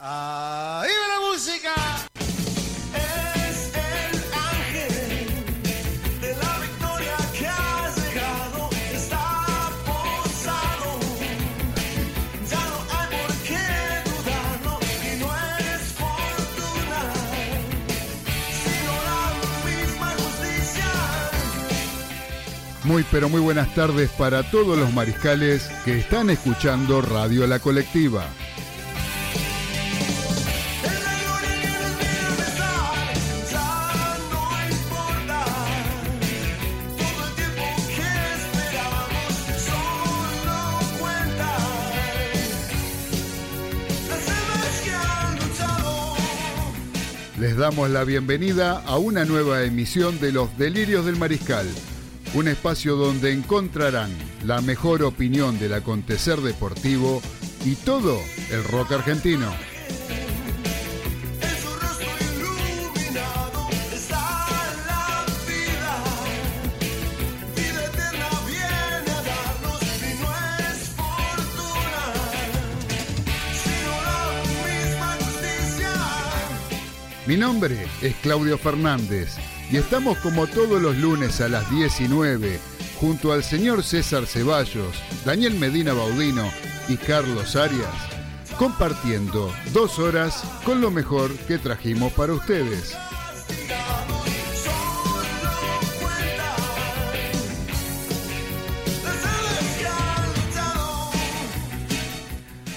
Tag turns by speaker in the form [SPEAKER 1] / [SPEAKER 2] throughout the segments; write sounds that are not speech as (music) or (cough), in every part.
[SPEAKER 1] ¡Ahí va la música!
[SPEAKER 2] Es el ángel de la victoria que has llegado, está posado. Ya no hay por qué dudarlo y no es fortuna, sino la misma justicia.
[SPEAKER 3] Muy pero muy buenas tardes para todos los mariscales que están escuchando Radio La Colectiva. Damos la bienvenida a una nueva emisión de Los Delirios del Mariscal, un espacio donde encontrarán la mejor opinión del acontecer deportivo y todo el rock argentino. Mi nombre es Claudio Fernández y estamos como todos los lunes a las 19 junto al señor César Ceballos, Daniel Medina Baudino y Carlos Arias, compartiendo dos horas con lo mejor que trajimos para ustedes.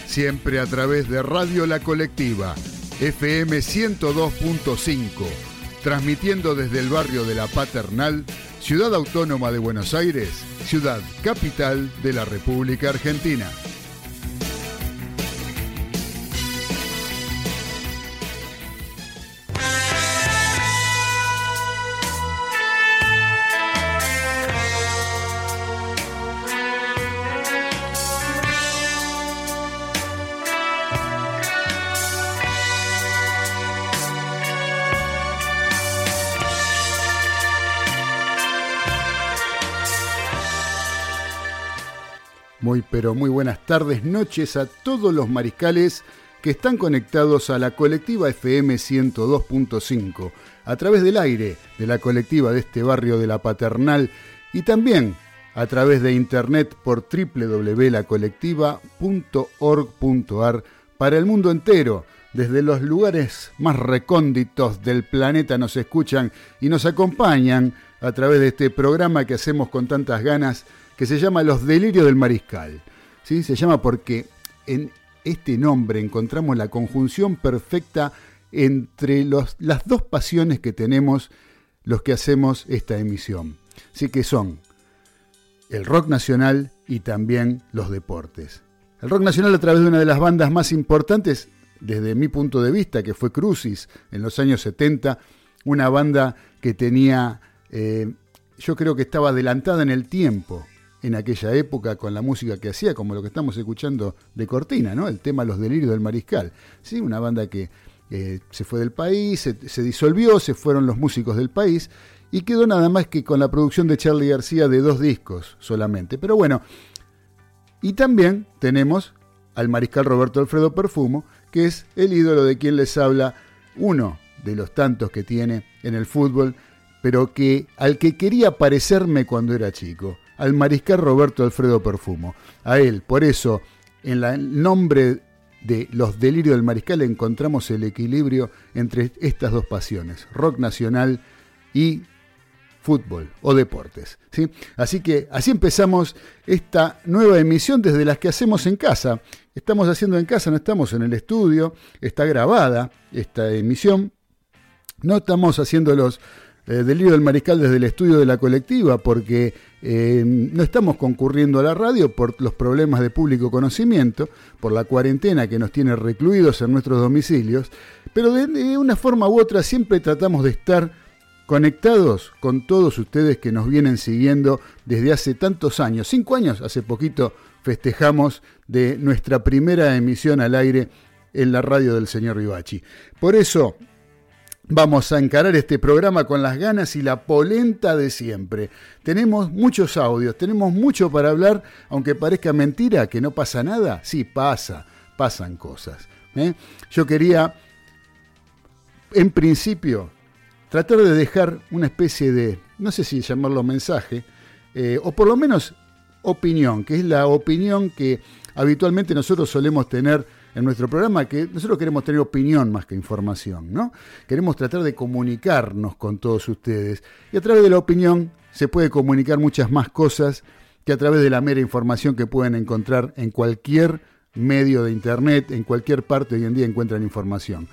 [SPEAKER 3] Siempre a través de Radio La Colectiva, FM 102.5, transmitiendo desde el barrio de La Paternal, Ciudad Autónoma de Buenos Aires, ciudad capital de la República Argentina. Muy buenas tardes, noches a todos los mariscales que están conectados a la colectiva FM 102.5 a través del aire de la colectiva de este barrio de la Paternal y también a través de internet por www.lacolectiva.org.ar para el mundo entero. Desde los lugares más recónditos del planeta nos escuchan y nos acompañan a través de este programa que hacemos con tantas ganas que se llama Los Delirios del Mariscal. ¿Sí? Se llama porque en este nombre encontramos la conjunción perfecta entre las dos pasiones que tenemos los que hacemos esta emisión. Así que son el rock nacional y también los deportes. El rock nacional a través de una de las bandas más importantes desde mi punto de vista, que fue Crucis en los años 70, una banda que tenía, eh, yo creo que estaba adelantada en el tiempo en aquella época con la música que hacía, como lo que estamos escuchando de Cortina, ¿no? El tema Los Delirios del Mariscal. ¿sí? Una banda que eh, se fue del país, se, se disolvió, se fueron los músicos del país y quedó nada más que con la producción de Charlie García de dos discos solamente. Pero bueno, y también tenemos al mariscal Roberto Alfredo Perfumo, que es el ídolo de quien les habla, uno de los tantos que tiene en el fútbol, pero que al que quería parecerme cuando era chico, al mariscal Roberto Alfredo Perfumo. A él, por eso, en el nombre de Los Delirios del Mariscal encontramos el equilibrio entre estas dos pasiones, rock nacional y fútbol o deportes. ¿sí? Así que así empezamos esta nueva emisión desde las que hacemos en casa. Estamos haciendo en casa, no estamos en el estudio, está grabada esta emisión. No estamos haciendo los eh, delirios del mariscal desde el estudio de la colectiva porque eh, no estamos concurriendo a la radio por los problemas de público conocimiento, por la cuarentena que nos tiene recluidos en nuestros domicilios, pero de, una forma u otra siempre tratamos de estar conectados con todos ustedes que nos vienen siguiendo desde hace tantos años. Cinco años, hace poquito festejamos de nuestra primera emisión al aire en la radio del señor Rivachi. Por eso vamos a encarar este programa con las ganas y la polenta de siempre. Tenemos muchos audios, tenemos mucho para hablar, aunque parezca mentira que no pasa nada, sí pasa, pasan cosas. ¿eh? Yo quería, en principio, tratar de dejar una especie de, no sé si llamarlo mensaje, eh, o por lo menos opinión, que es la opinión que habitualmente nosotros solemos tener en nuestro programa, que nosotros queremos tener opinión más que información, ¿no? Queremos tratar de comunicarnos con todos ustedes. Y a través de la opinión se puede comunicar muchas más cosas que a través de la mera información que pueden encontrar en cualquier medio de internet, en cualquier parte hoy en día encuentran información.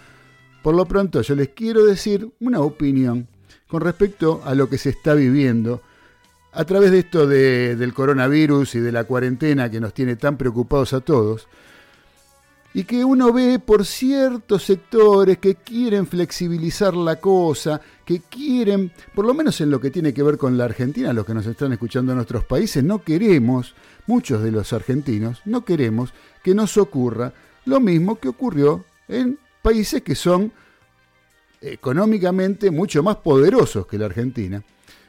[SPEAKER 3] Por lo pronto yo les quiero decir una opinión con respecto a lo que se está viviendo a través de esto de- del coronavirus y de la cuarentena que nos tiene tan preocupados a todos y que uno ve por ciertos sectores que quieren flexibilizar la cosa, que quieren, por lo menos en lo que tiene que ver con la Argentina, los que nos están escuchando en nuestros países, no queremos, muchos de los argentinos, no queremos que nos ocurra lo mismo que ocurrió en países que son económicamente mucho más poderosos que la Argentina,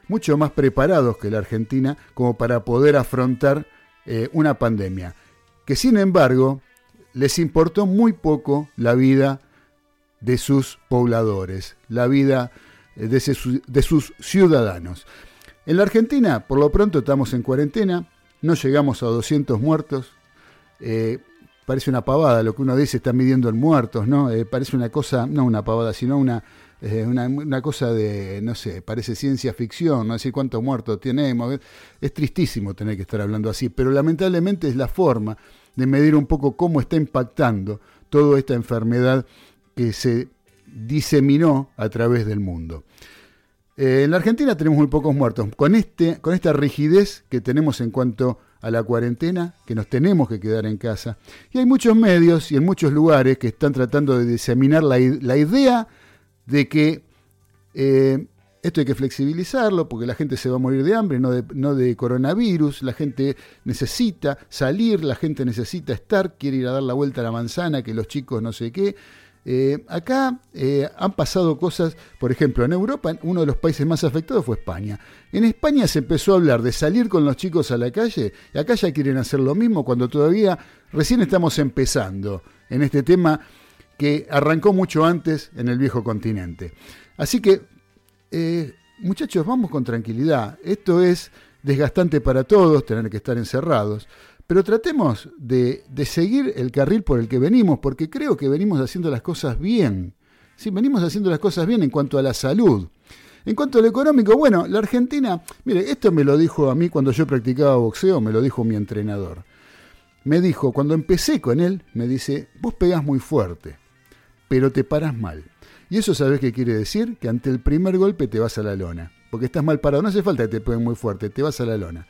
[SPEAKER 3] mucho más preparados que la Argentina como para poder afrontar eh, una pandemia, que sin embargo les importó muy poco la vida de sus pobladores, la vida de, sus- de sus ciudadanos. En la Argentina, por lo pronto, estamos en cuarentena, no llegamos a 200 muertos. eh, parece una pavada lo que uno dice, está midiendo en muertos, ¿no? Eh, parece una cosa, no una pavada, sino una, eh, una, una cosa de, no sé, parece ciencia ficción, no decir cuántos muertos tenemos. Es tristísimo tener que estar hablando así, pero lamentablemente es la forma de medir un poco cómo está impactando toda esta enfermedad que se diseminó a través del mundo. Eh, en la Argentina tenemos muy pocos muertos. Con, este, con esta rigidez que tenemos en cuanto a la cuarentena, que nos tenemos que quedar en casa. Y hay muchos medios y en muchos lugares que están tratando de diseminar la, la idea de que eh, esto hay que flexibilizarlo porque la gente se va a morir de hambre, no de, no de coronavirus. La gente necesita salir, la gente necesita estar, quiere ir a dar la vuelta a la manzana, que los chicos no sé qué. Eh, acá eh, han pasado cosas, por ejemplo, en Europa, uno de los países más afectados fue España. En España se empezó a hablar de salir con los chicos a la calle, y acá ya quieren hacer lo mismo cuando todavía recién estamos empezando en este tema que arrancó mucho antes en el viejo continente. Así que, eh, muchachos, vamos con tranquilidad. Esto es desgastante para todos, tener que estar encerrados. Pero tratemos de, seguir el carril por el que venimos, porque creo que venimos haciendo las cosas bien. Sí, venimos haciendo las cosas bien en cuanto a la salud. En cuanto a lo económico, bueno, la Argentina, mire, esto me lo dijo a mí cuando yo practicaba boxeo, me lo dijo mi entrenador. Me dijo, cuando empecé con él, me dice, vos pegás muy fuerte, pero te paras mal. Y eso sabés qué quiere decir? Que ante el primer golpe te vas a la lona, porque estás mal parado. No hace falta que te peguen muy fuerte, te vas a la lona.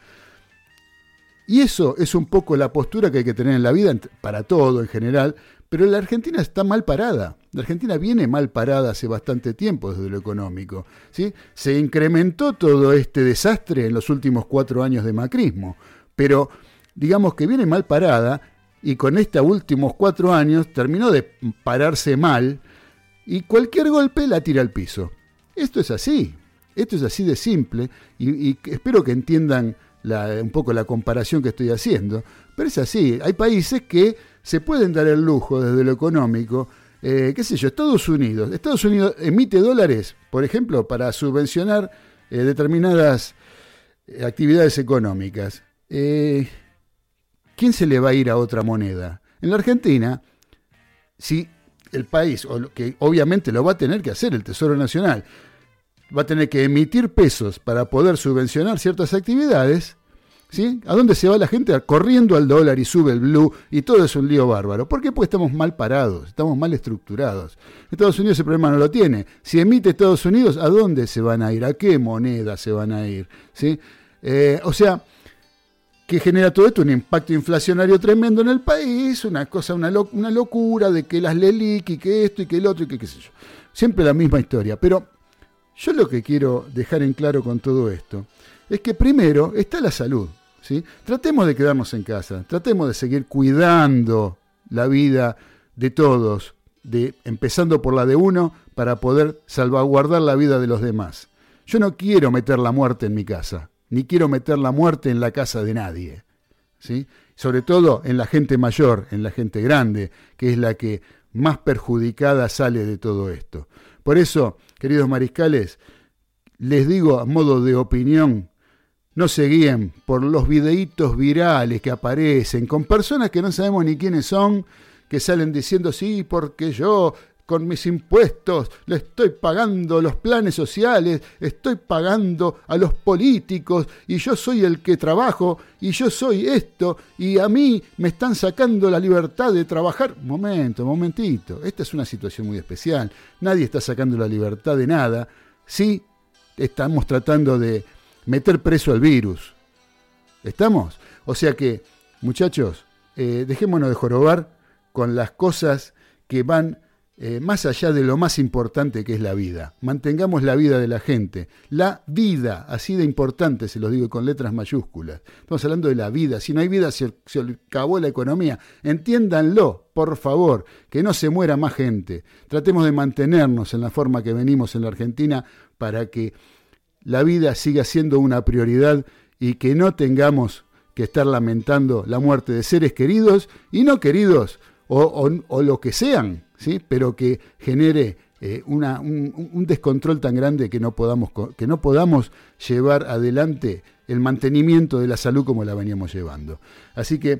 [SPEAKER 3] Y eso es un poco la postura que hay que tener en la vida para todo en general, pero la Argentina está mal parada. La Argentina viene mal parada hace bastante tiempo desde lo económico. ¿sí? Se incrementó todo este desastre en los últimos cuatro años de macrismo, pero digamos que viene mal parada y con estos últimos cuatro años terminó de pararse mal y cualquier golpe la tira al piso. Esto es así, esto es así de simple y, espero que entiendan un poco la comparación que estoy haciendo, pero es así, hay países que se pueden dar el lujo desde lo económico, eh, qué sé yo, Estados Unidos, Estados Unidos emite dólares, por ejemplo, para subvencionar eh, determinadas eh, actividades económicas. ¿Quién se le va a ir a otra moneda? En la Argentina, si el país, o que obviamente lo va a tener que hacer el Tesoro Nacional, va a tener que emitir pesos para poder subvencionar ciertas actividades, ¿sí? ¿A dónde se va la gente? Corriendo al dólar y sube el blue y todo es un lío bárbaro. ¿Por qué? Porque estamos mal parados, estamos mal estructurados. Estados Unidos ese problema no lo tiene. Si emite Estados Unidos, ¿a dónde se van a ir? ¿A qué moneda se van a ir? ¿Sí? Eh, o sea, que genera todo esto un impacto inflacionario tremendo en el país, una cosa, una, una locura de que las LELIC y que esto y que el otro y que qué sé yo. Siempre la misma historia. Pero yo lo que quiero dejar en claro con todo esto es que primero está la salud. ¿sí? Tratemos de quedarnos en casa, tratemos de seguir cuidando la vida de todos, de, empezando por la de uno, para poder salvaguardar la vida de los demás. Yo no quiero meter la muerte en mi casa, ni quiero meter la muerte en la casa de nadie. ¿sí? Sobre todo en la gente mayor, en la gente grande, que es la que más perjudicada sale de todo esto. Por eso, queridos mariscales, les digo a modo de opinión, no se guíen por los videitos virales que aparecen con personas que no sabemos ni quiénes son, que salen diciendo, sí, porque yo con mis impuestos le estoy pagando los planes sociales, estoy pagando a los políticos y yo soy el que trabajo y yo soy esto y a mí me están sacando la libertad de trabajar. Momento, momentito, esta es una situación muy especial. Nadie está sacando la libertad de nada. Sí, estamos tratando de meter preso al virus. ¿Estamos? O sea que, muchachos, eh, dejémonos de jorobar con las cosas que van eh, más allá de lo más importante que es la vida. Mantengamos la vida de la gente. La vida, así de importante, se los digo con letras mayúsculas. Estamos hablando de la vida. Si no hay vida, se, se acabó la economía. Entiéndanlo, por favor, que no se muera más gente. Tratemos de mantenernos en la forma que venimos en la Argentina para que la vida siga siendo una prioridad y que no tengamos que estar lamentando la muerte de seres queridos y no queridos o, lo que sean, ¿sí? pero que genere eh, una, un, un, descontrol tan grande que no, podamos, que no podamos llevar adelante el mantenimiento de la salud como la veníamos llevando. Así que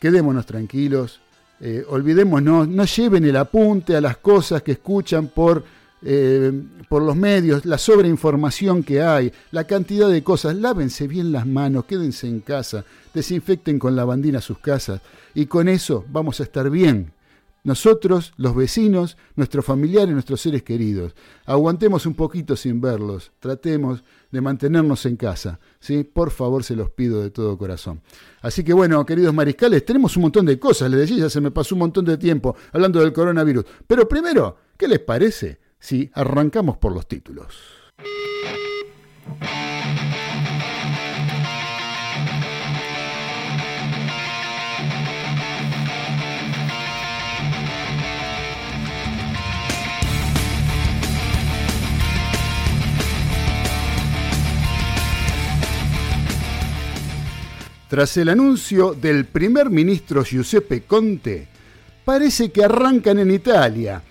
[SPEAKER 3] quedémonos tranquilos, eh, olvidémonos, no lleven el apunte a las cosas que escuchan por eh, por los medios, la sobreinformación que hay, la cantidad de cosas. Lávense bien las manos, quédense en casa, desinfecten con lavandina sus casas y con eso vamos a estar bien. Nosotros, los vecinos, nuestros familiares, nuestros seres queridos. Aguantemos un poquito sin verlos, tratemos de mantenernos en casa. ¿sí? Por favor, se los pido de todo corazón. Así que bueno, queridos mariscales, tenemos un montón de cosas. Les decía, ya se me pasó un montón de tiempo hablando del coronavirus. Pero primero, ¿qué les parece? si arrancamos por los títulos. Tras el anuncio del primer ministro Giuseppe Conte, parece que arrancan en Italia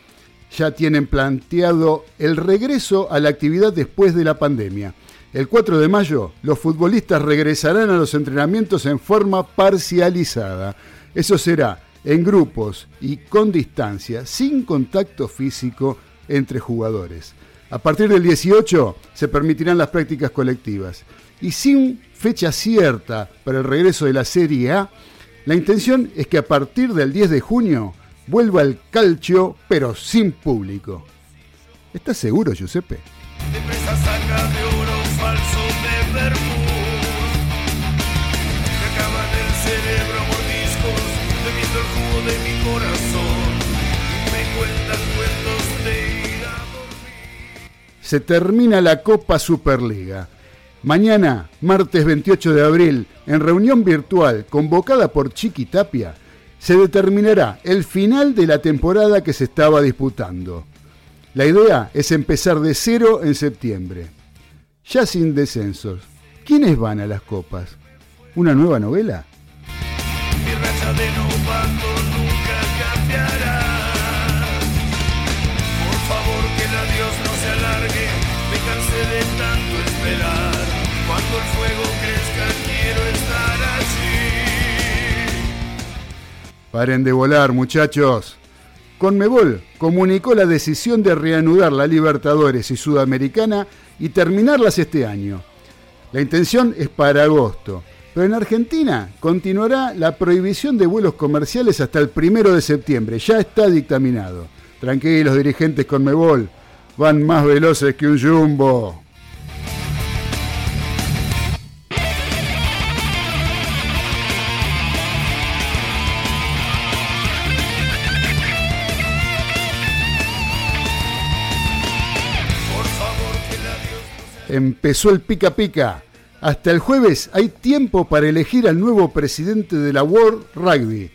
[SPEAKER 3] ya tienen planteado el regreso a la actividad después de la pandemia. El 4 de mayo, los futbolistas regresarán a los entrenamientos en forma parcializada. Eso será en grupos y con distancia, sin contacto físico entre jugadores. A partir del 18 se permitirán las prácticas colectivas. Y sin fecha cierta para el regreso de la Serie A, la intención es que a partir del 10 de junio vuelva al calcio, pero sin público. ¿Estás seguro, Giuseppe?
[SPEAKER 2] El el
[SPEAKER 3] Se termina la Copa Superliga. Mañana, martes 28 de abril, en reunión virtual convocada por Chiqui Tapia, se determinará el final de la temporada que se estaba disputando. La idea es empezar de cero en septiembre. Ya sin descensos. ¿Quiénes van a las copas? ¿Una nueva novela? Paren de volar, muchachos. Conmebol comunicó la decisión de reanudar la Libertadores y Sudamericana y terminarlas este año. La intención es para agosto, pero en Argentina continuará la prohibición de vuelos comerciales hasta el primero de septiembre. Ya está dictaminado. Tranquilos, dirigentes Conmebol, van más veloces que un jumbo. Empezó el pica pica. Hasta el jueves hay tiempo para elegir al nuevo presidente de la World Rugby.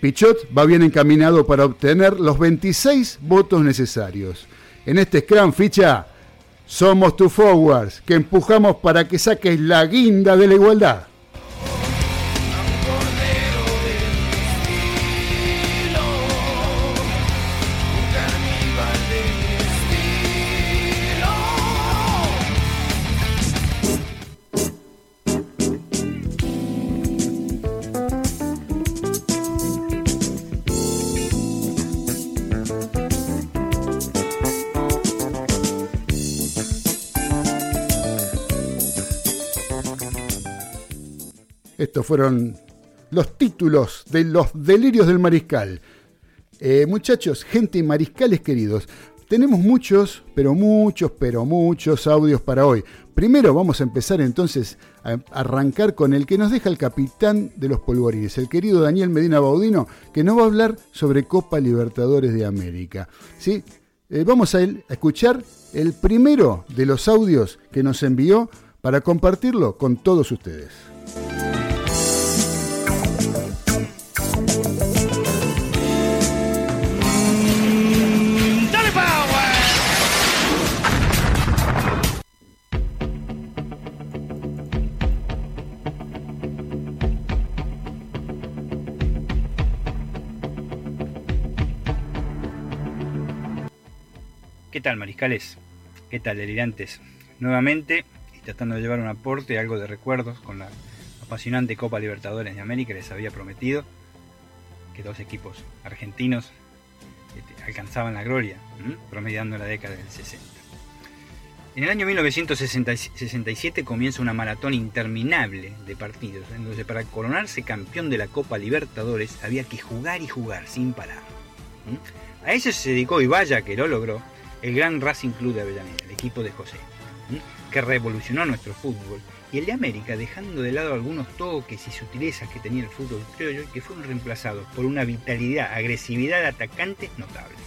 [SPEAKER 3] Pichot va bien encaminado para obtener los 26 votos necesarios. En este Scrum ficha, somos tu forwards, que empujamos para que saques la guinda de la igualdad. Estos fueron los títulos de los delirios del mariscal. Eh, muchachos, gente y mariscales queridos, tenemos muchos, pero muchos, pero muchos audios para hoy. Primero vamos a empezar entonces a arrancar con el que nos deja el capitán de los polvorines, el querido Daniel Medina Baudino, que nos va a hablar sobre Copa Libertadores de América. ¿Sí? Eh, vamos a, escuchar el primero de los audios que nos envió para compartirlo con todos ustedes.
[SPEAKER 4] ¿Qué tal, mariscales? ¿Qué tal, delirantes? Nuevamente, y tratando de llevar un aporte, algo de recuerdos con la apasionante Copa Libertadores de América, les había prometido que dos equipos argentinos este, alcanzaban la gloria, ¿m? promediando la década del 60. En el año 1967 comienza una maratón interminable de partidos, en donde para coronarse campeón de la Copa Libertadores había que jugar y jugar sin parar. A eso se dedicó, y vaya que lo logró, el gran Racing Club de Avellaneda, el equipo de José, que revolucionó nuestro fútbol, y el de América dejando de lado algunos toques y sutilezas que tenía el fútbol criollo y que fueron reemplazados por una vitalidad, agresividad de atacantes notables.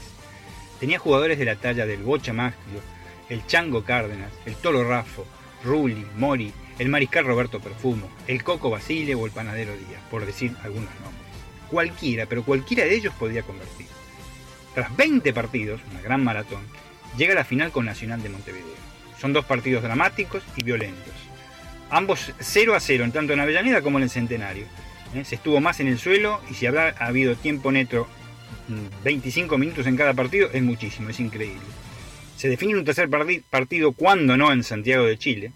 [SPEAKER 4] Tenía jugadores de la talla del Bocha Maglio, el Chango Cárdenas, el Tolo Raffo, Rulli, Mori, el Mariscal Roberto Perfumo, el Coco Basile o el Panadero Díaz, por decir algunos nombres. Cualquiera, pero cualquiera de ellos podía convertir. Tras 20 partidos, una gran maratón, llega a la final con Nacional de Montevideo. Son dos partidos dramáticos y violentos. Ambos 0 a 0, en tanto en Avellaneda como en el Centenario. ¿eh? Se estuvo más en el suelo y si habrá habido tiempo neto, mm, 25 minutos en cada partido, es muchísimo, es increíble. Se define un tercer parti- partido, cuando no, en Santiago de Chile,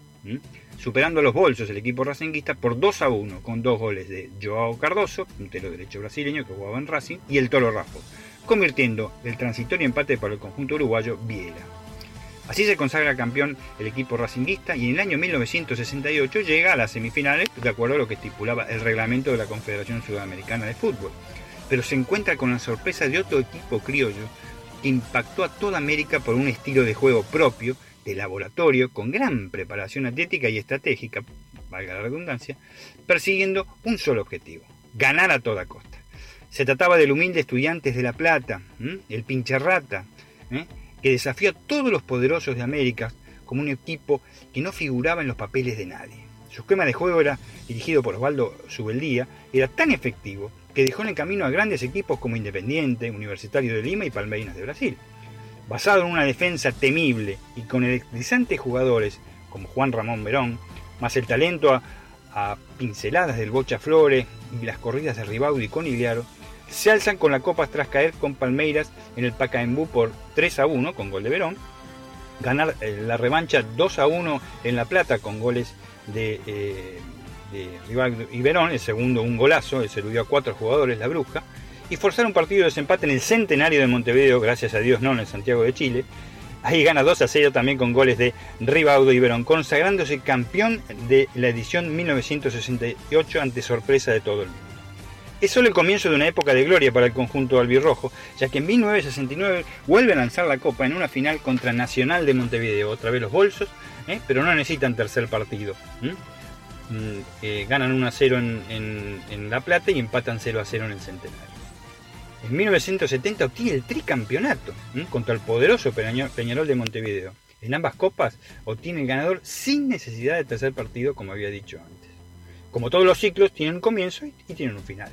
[SPEAKER 4] superando los bolsos el equipo racinguista por 2 a 1, con dos goles de Joao Cardoso, un telo derecho brasileño que jugaba en Racing, y el Toro Raffo, convirtiendo el transitorio empate para el conjunto uruguayo Viera. Así se consagra campeón el equipo racinguista y en el año 1968 llega a las semifinales de acuerdo a lo que estipulaba el reglamento de la Confederación Sudamericana de Fútbol. Pero se encuentra con la sorpresa de otro equipo criollo que impactó a toda América por un estilo de juego propio, de laboratorio, con gran preparación atlética y estratégica, valga la redundancia, persiguiendo un solo objetivo, ganar a toda costa. Se trataba del humilde Estudiantes de La Plata, el Pincharrata, ¿eh? que desafió a todos los poderosos de América como un equipo que no figuraba en los papeles de nadie. Su esquema de juego era dirigido por Osvaldo Subeldía, era tan efectivo que dejó en el camino a grandes equipos como Independiente, Universitario de Lima y Palmeiras de Brasil. Basado en una defensa temible y con electrizantes jugadores como Juan Ramón Verón, más el talento a, pinceladas del Bocha Flores y las corridas de Ribaudi y Conigliaro, se alzan con la copa tras caer con Palmeiras en el Pacaembu por 3 a 1 con gol de Verón, ganar eh, la revancha 2 a 1 en La Plata con goles de, eh, y Verón, el segundo un golazo, se eludió a cuatro jugadores la Bruja, y forzar un partido de desempate en el centenario de Montevideo, gracias a Dios no en el Santiago de Chile. Ahí gana 2 a 0 también con goles de Ribaudo y Verón, consagrándose campeón de la edición 1968 ante sorpresa de todo el mundo. Es solo el comienzo de una época de gloria para el conjunto albirrojo, ya que en 1969 vuelve a lanzar la copa en una final contra Nacional de Montevideo, otra vez los bolsos, ¿eh? pero no necesitan tercer partido. Mm, eh, ganan 1 a 0 en, La Plata y empatan 0 a 0 en el Centenario. En 1970 obtiene el tricampeonato contra el poderoso Peña- Peñarol de Montevideo. En ambas copas obtiene el ganador sin necesidad de tercer partido, como había dicho antes. Como todos los ciclos, tienen un comienzo y, y tienen un final.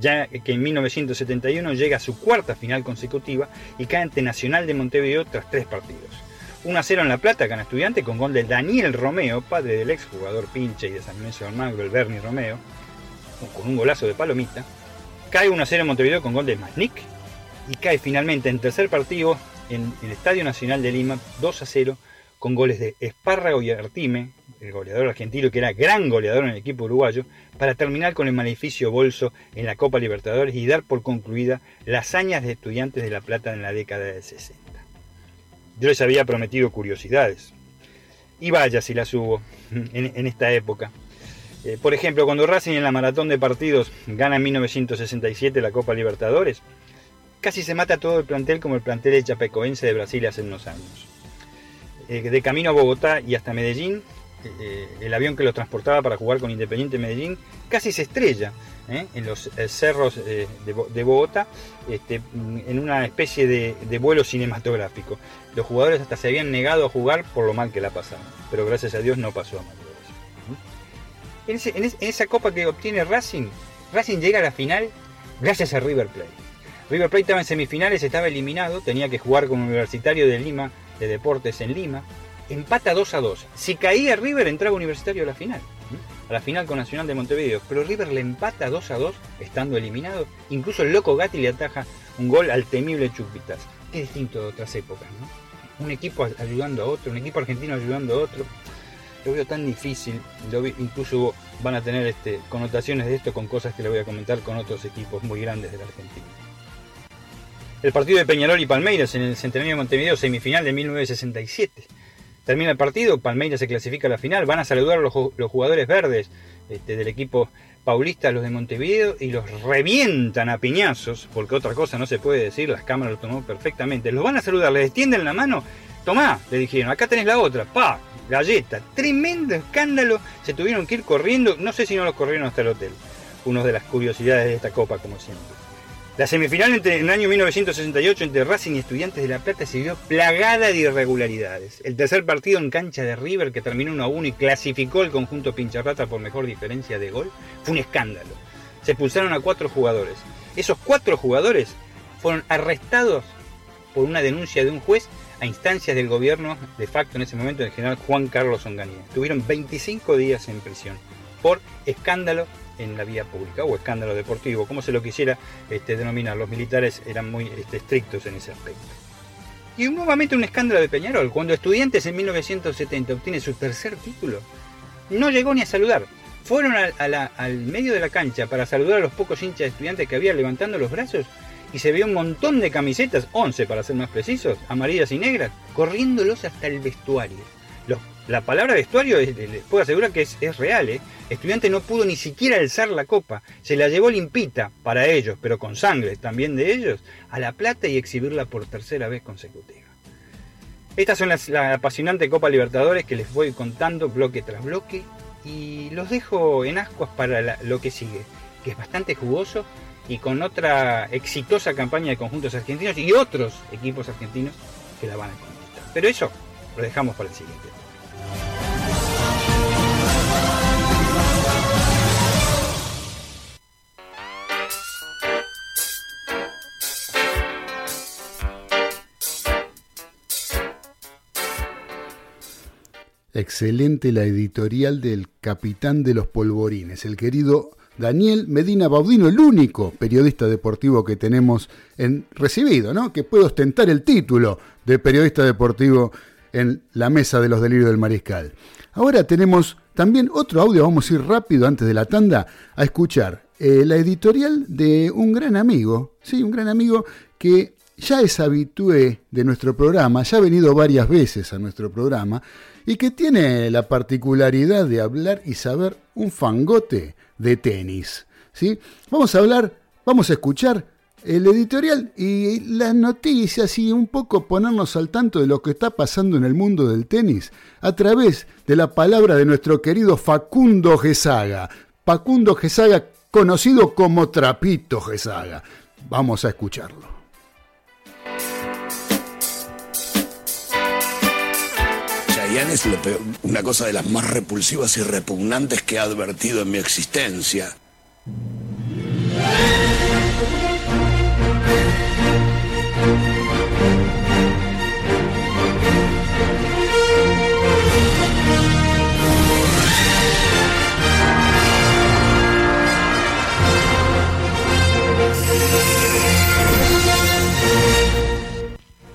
[SPEAKER 4] Ya que en 1971 llega a su cuarta final consecutiva y cae ante Nacional de Montevideo tras tres partidos. 1 a 0 en La Plata gana estudiante con gol de Daniel Romeo, padre del exjugador pinche y de San Lorenzo Almagro, el Bernie Romeo, con un golazo de palomita. Cae 1 a 0 en Montevideo con gol de Masnik y cae finalmente en tercer partido en el Estadio Nacional de Lima 2 a 0 con goles de Espárrago y Artime, el goleador argentino que era gran goleador en el equipo uruguayo, para terminar con el maleficio bolso en la Copa Libertadores y dar por concluida las hazañas de estudiantes de La Plata en la década del 60. Yo les había prometido curiosidades. Y vaya si las hubo (laughs) en, en esta época. Eh, por ejemplo, cuando Racing en la maratón de partidos gana en 1967 la Copa Libertadores, casi se mata todo el plantel como el plantel de Chapecoense de Brasil hace unos años. Eh, de camino a Bogotá y hasta Medellín, eh, el avión que los transportaba para jugar con Independiente Medellín casi se estrella ¿eh? en los eh, cerros eh, de, Bo- de Bogotá este, mm, en una especie de, vuelo cinematográfico. Los jugadores hasta se habían negado a jugar por lo mal que la pasaban, pero gracias a Dios no pasó a es- en esa copa que obtiene Racing, Racing llega a la final gracias a River Plate. River Plate estaba en semifinales, estaba eliminado, tenía que jugar con Universitario de Lima, de Deportes en Lima. Empata 2 a 2. Si caía River, entraba Universitario a la final. A la final con Nacional de Montevideo. Pero River le empata 2 a 2, estando eliminado. Incluso el loco Gatti le ataja un gol al temible Chupitas. Qué distinto de otras épocas, ¿no? Un equipo ayudando a otro, un equipo argentino ayudando a otro. Lo veo tan difícil. Incluso van a tener este, connotaciones de esto con cosas que le voy a comentar con otros equipos muy grandes de la Argentina. El partido de Peñarol y Palmeiras en el Centenario de Montevideo, semifinal de 1967. Termina el partido, Palmeiras se clasifica a la final, van a saludar a los, ju- los jugadores verdes este, del equipo paulista, los de Montevideo, y los revientan a piñazos, porque otra cosa no se puede decir, las cámaras lo tomó perfectamente. Los van a saludar, les extienden la mano, tomá, le dijeron, acá tenés la otra, pa, galleta, tremendo escándalo, se tuvieron que ir corriendo, no sé si no los corrieron hasta el hotel, una de las curiosidades de esta copa, como siempre. La semifinal entre, en el año 1968 entre Racing y Estudiantes de La Plata se vio plagada de irregularidades. El tercer partido en cancha de River, que terminó 1 a 1 y clasificó el conjunto Pincharrata por mejor diferencia de gol, fue un escándalo. Se expulsaron a cuatro jugadores. Esos cuatro jugadores fueron arrestados por una denuncia de un juez a instancias del gobierno de facto en ese momento del general Juan Carlos Onganía. Tuvieron 25 días en prisión por escándalo en la vía pública o escándalo deportivo, como se lo quisiera este, denominar. Los militares eran muy este, estrictos en ese aspecto. Y nuevamente un escándalo de Peñarol, cuando Estudiantes en 1970 obtiene su tercer título, no llegó ni a saludar. Fueron al, medio de la cancha para saludar a los pocos hinchas de estudiantes que había levantando los brazos y se vio un montón de camisetas, 11 para ser más precisos, amarillas y negras, corriéndolos hasta el vestuario. La palabra vestuario es- les puedo asegurar que es, real. ¿eh? Estudiante no pudo ni siquiera alzar la copa, se la llevó limpita para ellos, pero con sangre también de ellos, a La Plata y exhibirla por tercera vez consecutiva. Estas son las, la apasionante Copa Libertadores que les voy contando bloque tras bloque y los dejo en ascuas para lo que sigue, que es bastante jugoso y con otra exitosa campaña de conjuntos argentinos y otros equipos argentinos que la van a conquistar. Pero eso lo dejamos para el siguiente.
[SPEAKER 3] Excelente la editorial del capitán de los polvorines, el querido Daniel Medina Baudino, el único periodista deportivo que tenemos en recibido, ¿no? Que puede ostentar el título de periodista deportivo en la mesa de los delirios del mariscal. Ahora tenemos también otro audio, vamos a ir rápido antes de la tanda a escuchar eh, la editorial de un gran amigo, sí, un gran amigo que ya es habitué de nuestro programa, ya ha venido varias veces a nuestro programa y que tiene la particularidad de hablar y saber un fangote de tenis. ¿sí? Vamos a hablar, vamos a escuchar el editorial y las noticias y un poco ponernos al tanto de lo que está pasando en el mundo del tenis a través de la palabra de nuestro querido Facundo Gesaga. Facundo Gesaga, conocido como Trapito Gesaga. Vamos a escucharlo.
[SPEAKER 5] Es lo peor- una cosa de las más repulsivas y repugnantes que he advertido en mi existencia.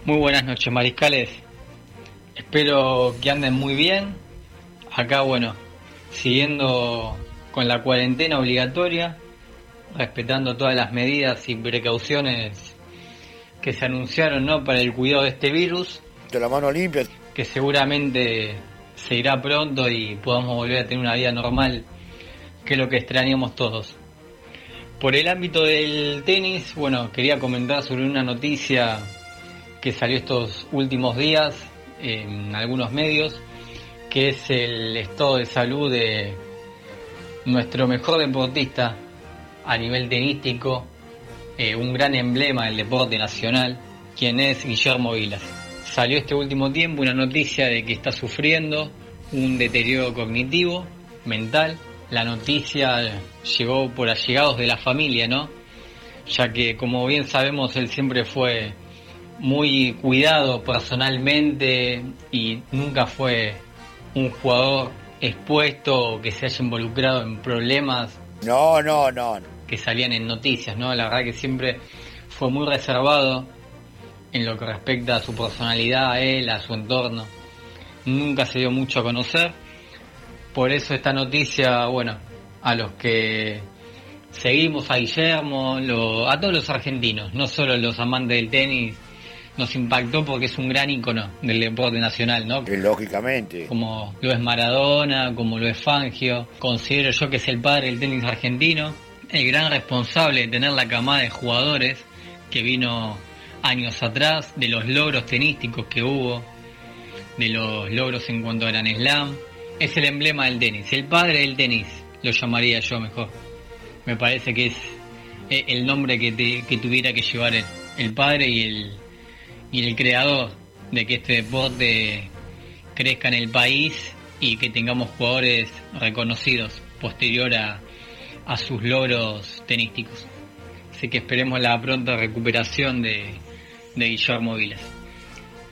[SPEAKER 6] Muy buenas noches, mariscales. Espero que anden muy bien. Acá, bueno, siguiendo con la cuarentena obligatoria, respetando todas las medidas y precauciones que se anunciaron ¿no? para el cuidado de este virus,
[SPEAKER 1] De la mano limpia.
[SPEAKER 6] que seguramente se irá pronto y podamos volver a tener una vida normal que es lo que extrañamos todos. Por el ámbito del tenis, bueno, quería comentar sobre una noticia que salió estos últimos días en algunos medios, que es el estado de salud de nuestro mejor deportista a nivel tenístico, eh, un gran emblema del deporte nacional, quien es Guillermo Vilas. Salió este último tiempo una noticia de que está sufriendo un deterioro cognitivo, mental. La noticia llegó por allegados de la familia, ¿no? Ya que, como bien sabemos, él siempre fue muy cuidado personalmente y nunca fue un jugador expuesto que se haya involucrado en problemas
[SPEAKER 7] No, no, no.
[SPEAKER 6] que salían en noticias, ¿no? La verdad que siempre fue muy reservado en lo que respecta a su personalidad, a él, a su entorno. Nunca se dio mucho a conocer. Por eso esta noticia, bueno, a los que seguimos a Guillermo, lo- a todos los argentinos, no solo los amantes del tenis, nos impactó porque es un gran ícono del deporte nacional, ¿no?
[SPEAKER 7] Que lógicamente.
[SPEAKER 6] como lo es Maradona, como lo es Fangio. Considero yo que es el padre del tenis argentino, el gran responsable de tener la camada de jugadores que vino años atrás, de los logros tenísticos que hubo, de los logros en cuanto a Gran Slam. Es el emblema del tenis, el padre del tenis, lo llamaría yo mejor. Me parece que es eh, el nombre que, te- que tuviera que llevar el, el padre y el, y el creador de que este deporte crezca en el país y que tengamos jugadores reconocidos posterior a, a sus logros tenísticos. Así que esperemos la pronta recuperación de, de Guillermo Vilas.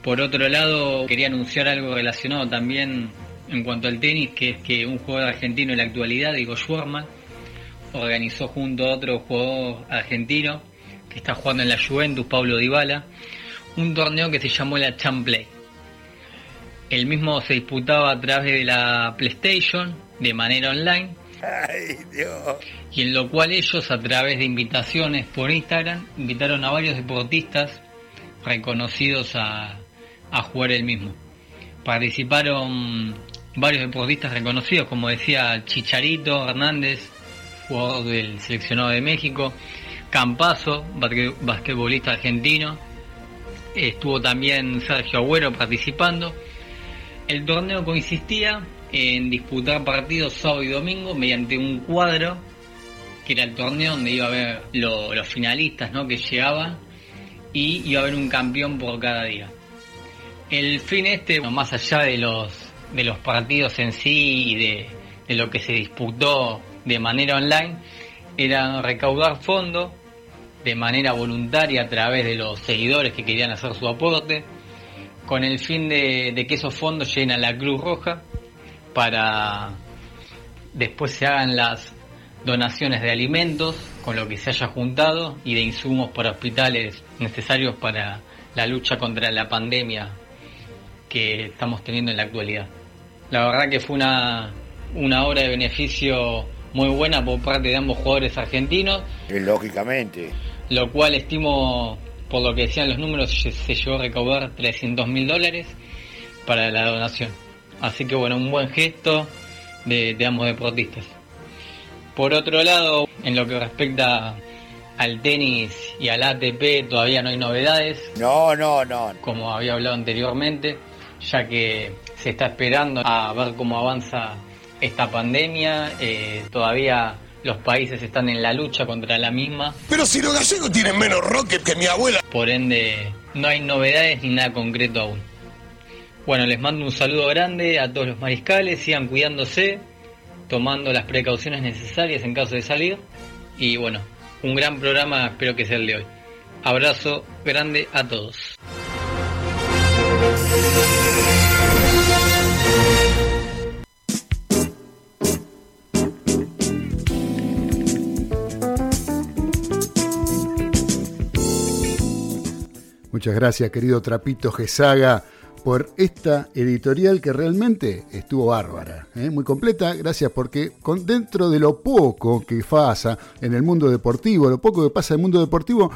[SPEAKER 6] Por otro lado, quería anunciar algo relacionado también en cuanto al tenis, que es que un jugador argentino en la actualidad, Diego Schwarman, organizó junto a otro jugador argentino que está jugando en la Juventus, Pablo Dybala, un torneo que se llamó la Champlay. El mismo se disputaba a través de la PlayStation de manera online
[SPEAKER 7] Ay, Dios.
[SPEAKER 6] y en lo cual ellos a través de invitaciones por Instagram invitaron a varios deportistas reconocidos a, a jugar el mismo. Participaron varios deportistas reconocidos, como decía Chicharito Hernández, jugador del seleccionado de México, Campazo, basque- basquetbolista argentino, estuvo también Sergio Agüero participando. El torneo consistía en disputar partidos sábado y domingo mediante un cuadro que era el torneo donde iba a haber lo- los finalistas ¿no? que llegaban y iba a haber un campeón por cada día. El fin este, más allá de los, de los partidos en sí y de, de lo que se disputó de manera online, era recaudar fondos de manera voluntaria a través de los seguidores que querían hacer su aporte, con el fin de, que esos fondos lleguen a la Cruz Roja para después se hagan las donaciones de alimentos con lo que se haya juntado y de insumos para hospitales necesarios para la lucha contra la pandemia que estamos teniendo en la actualidad. La verdad que fue una, una obra de beneficio muy buena por parte de ambos jugadores argentinos
[SPEAKER 7] lógicamente.
[SPEAKER 6] Lo cual estimo, por lo que decían los números, se llegó a recaudar 300 mil dólares para la donación. Así que bueno, un buen gesto de, de ambos deportistas. Por otro lado, en lo que respecta al tenis y al ATP, todavía no hay novedades,
[SPEAKER 7] No, no, no.
[SPEAKER 6] como había hablado anteriormente, ya que se está esperando a ver cómo avanza esta pandemia, eh, todavía los países están en la lucha contra la misma
[SPEAKER 5] Pero si los gallegos tienen menos rocket que mi abuela.
[SPEAKER 6] por ende no hay novedades ni nada concreto aún. Bueno, les mando un saludo grande a todos los mariscales, sigan cuidándose, tomando las precauciones necesarias en caso de salir y bueno, un gran programa espero que sea el de hoy. Abrazo grande a todos.
[SPEAKER 3] Muchas gracias, querido Trapito Gesaga, por esta editorial que realmente estuvo bárbara, ¿eh? muy completa. Gracias porque con, dentro de lo poco que pasa en el mundo deportivo, lo poco que pasa en el mundo deportivo,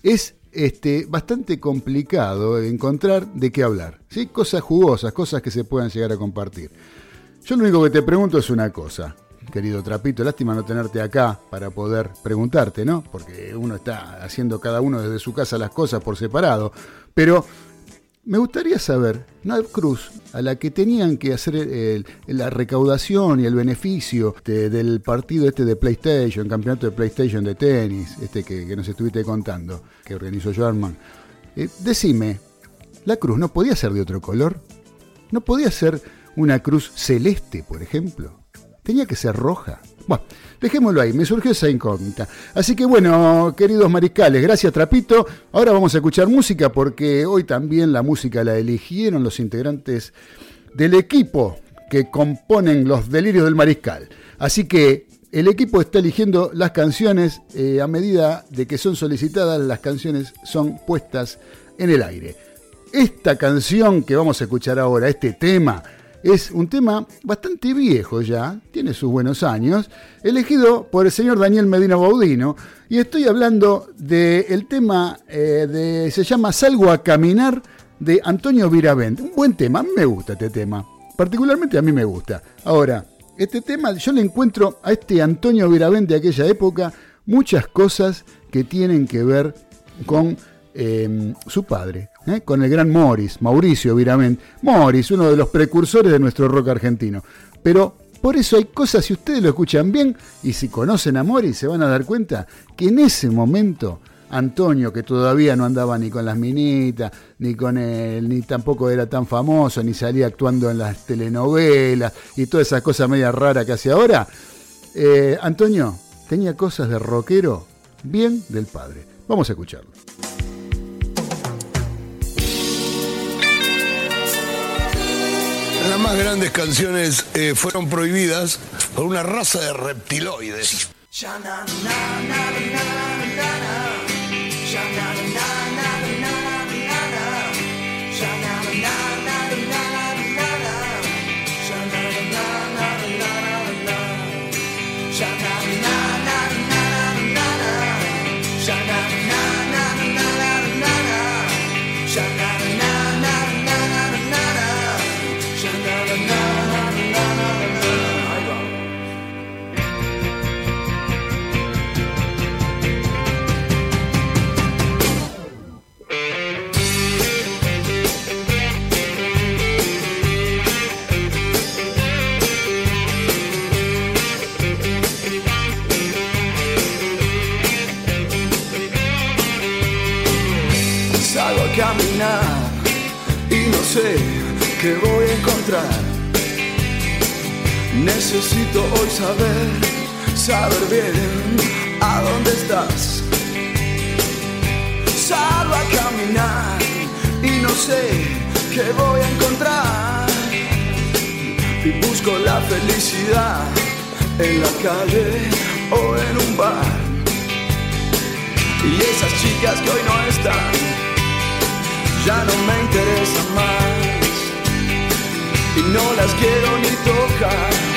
[SPEAKER 3] es este, bastante complicado encontrar de qué hablar. ¿sí? Cosas jugosas, cosas que se puedan llegar a compartir. Yo lo único que te pregunto es una cosa. Querido Trapito. Lástima no tenerte acá para poder preguntarte, ¿no? Porque uno está haciendo cada uno desde su casa las cosas por separado. Pero me gustaría saber, una cruz a la que tenían que hacer el- la recaudación y el beneficio de- del partido este de PlayStation, campeonato de PlayStation de tenis, este que, nos estuviste contando, que organizó Sherman. Eh, decime, ¿la cruz no podía ser de otro color? ¿No podía ser una cruz celeste, por ejemplo? ¿Tenía que ser roja? Bueno, dejémoslo ahí, me surgió esa incógnita. Así que bueno, queridos mariscales, gracias Trapito. Ahora vamos a escuchar música porque hoy también la música la eligieron los integrantes del equipo que componen los delirios del mariscal. Así que el equipo está eligiendo las canciones eh, a medida de que son solicitadas, las canciones son puestas en el aire. Esta canción que vamos a escuchar ahora, este tema, es un tema bastante viejo ya, tiene sus buenos años, elegido por el señor Daniel Medina Baudino, y estoy hablando del tema eh, de, se llama Salgo a caminar de Antonio Viravent. Un buen tema, a mí me gusta este tema, particularmente a mí me gusta. Ahora, este tema, yo le encuentro a este Antonio Viravent de aquella época muchas cosas que tienen que ver con eh, su padre, ¿eh? con el gran Morris, Mauricio Viravent. Morris, uno de los precursores de nuestro rock argentino. Pero por eso hay cosas, si ustedes lo escuchan bien y si conocen a Morris, se van a dar cuenta que en ese momento Antonio, que todavía no andaba ni con las minitas, ni con él, ni tampoco era tan famoso, ni salía actuando en las telenovelas y todas esas cosas media raras que hace ahora, eh, Antonio tenía cosas de rockero bien del padre. Vamos a escucharlo.
[SPEAKER 5] Las más grandes canciones eh, fueron prohibidas por una raza de reptiloides.
[SPEAKER 2] Sé qué voy a encontrar. Necesito hoy saber, saber bien a dónde estás. Salgo a caminar y no sé qué voy a encontrar. Y busco la felicidad en la calle o en un bar. Y esas chicas que hoy no están, ya no me interesan más. Y no las quiero ni tocar.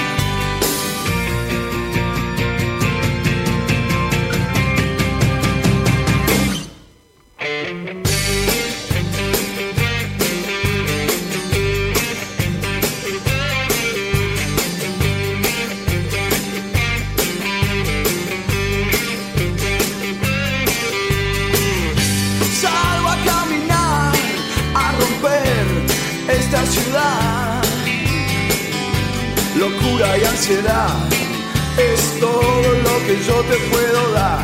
[SPEAKER 2] Es todo lo que yo te puedo dar.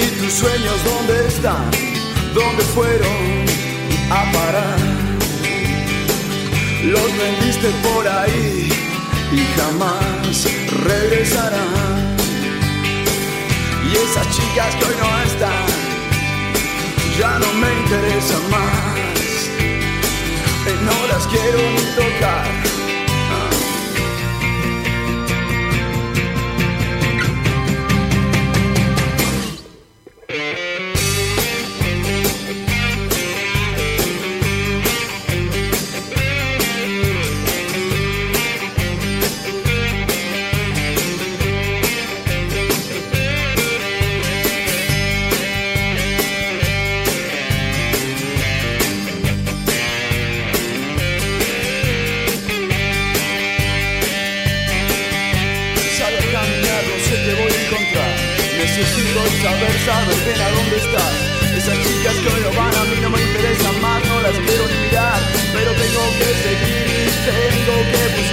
[SPEAKER 2] ¿Y tus sueños dónde están? ¿Dónde fueron a parar? Los vendiste por ahí y jamás regresarán. Y esas chicas que hoy no están, ya no me interesan más. No las quiero ni tocar.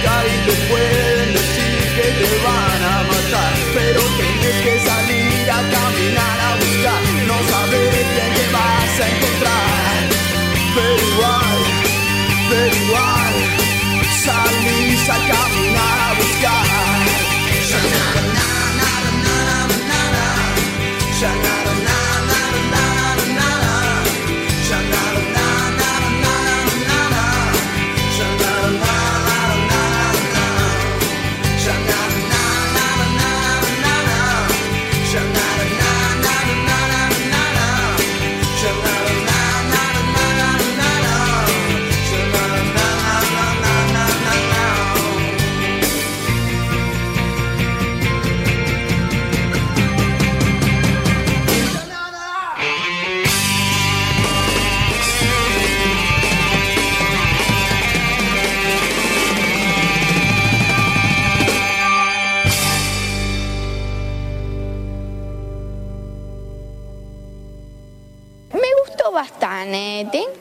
[SPEAKER 2] Y te pueden decir que te van a matar. Pero tienes que salir a caminar, a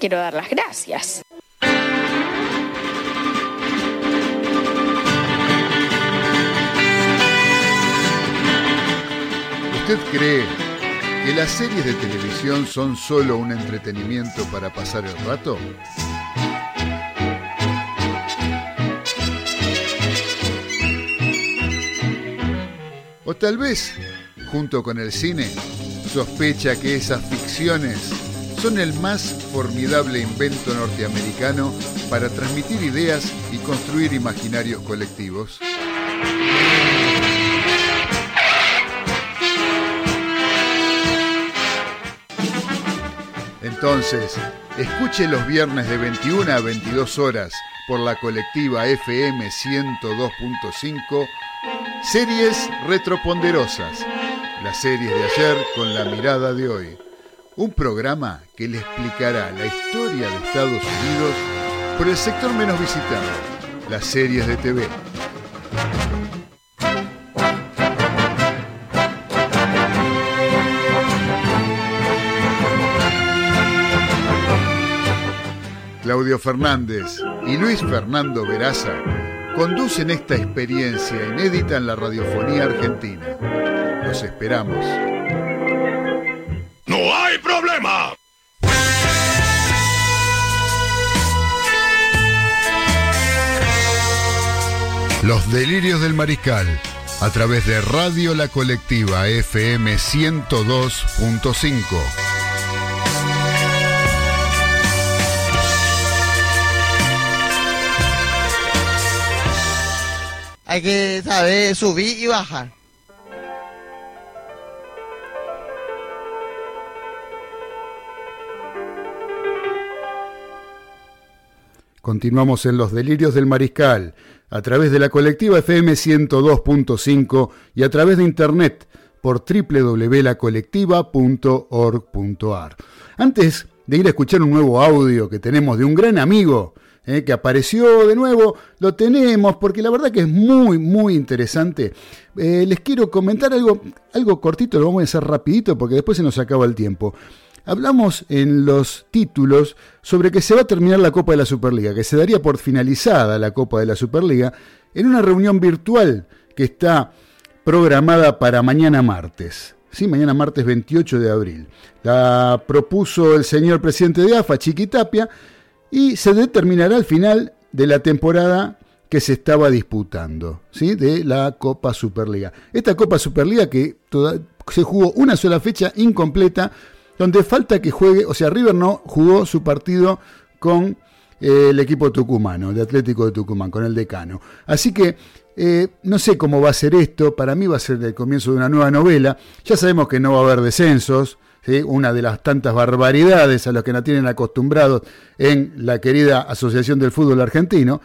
[SPEAKER 8] Quiero dar las gracias.
[SPEAKER 3] ¿Usted cree que las series de televisión son solo un entretenimiento para pasar el rato? O tal vez, junto con el cine, sospecha que esas ficciones son el más formidable invento norteamericano para transmitir ideas y construir imaginarios colectivos. Entonces, escuche los viernes de 21 a 22 horas por la colectiva FM 102.5 Series Retroponderosas, las series de ayer con la mirada de hoy. Un programa que le explicará la historia de Estados Unidos por el sector menos visitado, las series de TV. Claudio Fernández y Luis Fernando Veraza conducen esta experiencia inédita en la radiofonía argentina. Los esperamos.
[SPEAKER 5] ¡No hay problema!
[SPEAKER 3] Los delirios del mariscal a través de Radio La Colectiva FM 102.5.
[SPEAKER 1] Hay que saber subir y bajar.
[SPEAKER 3] Continuamos en los delirios del mariscal a través de la colectiva FM 102.5 y a través de internet por www.lacolectiva.org.ar. Antes de ir a escuchar un nuevo audio que tenemos de un gran amigo eh, que apareció de nuevo, lo tenemos porque la verdad que es muy, muy interesante. Eh, les quiero comentar algo, algo cortito, lo vamos a hacer rapidito porque después se nos acaba el tiempo. Hablamos en los títulos sobre que se va a terminar la Copa de la Superliga, que se daría por finalizada la Copa de la Superliga en una reunión virtual que está programada para mañana martes. Sí, mañana martes 28 de abril. La propuso el señor presidente de AFA, Chiquitapia, y se determinará al final de la temporada que se estaba disputando, ¿sí? de la Copa Superliga. Esta Copa Superliga que toda- se jugó una sola fecha incompleta, donde falta que juegue, o sea, River no jugó su partido con eh, el equipo tucumano, de Atlético de Tucumán, con el decano. Así que eh, no sé cómo va a ser esto, para mí va a ser el comienzo de una nueva novela. Ya sabemos que no va a haber descensos, una de las tantas barbaridades a las que nos tienen acostumbrados en la querida Asociación del Fútbol Argentino.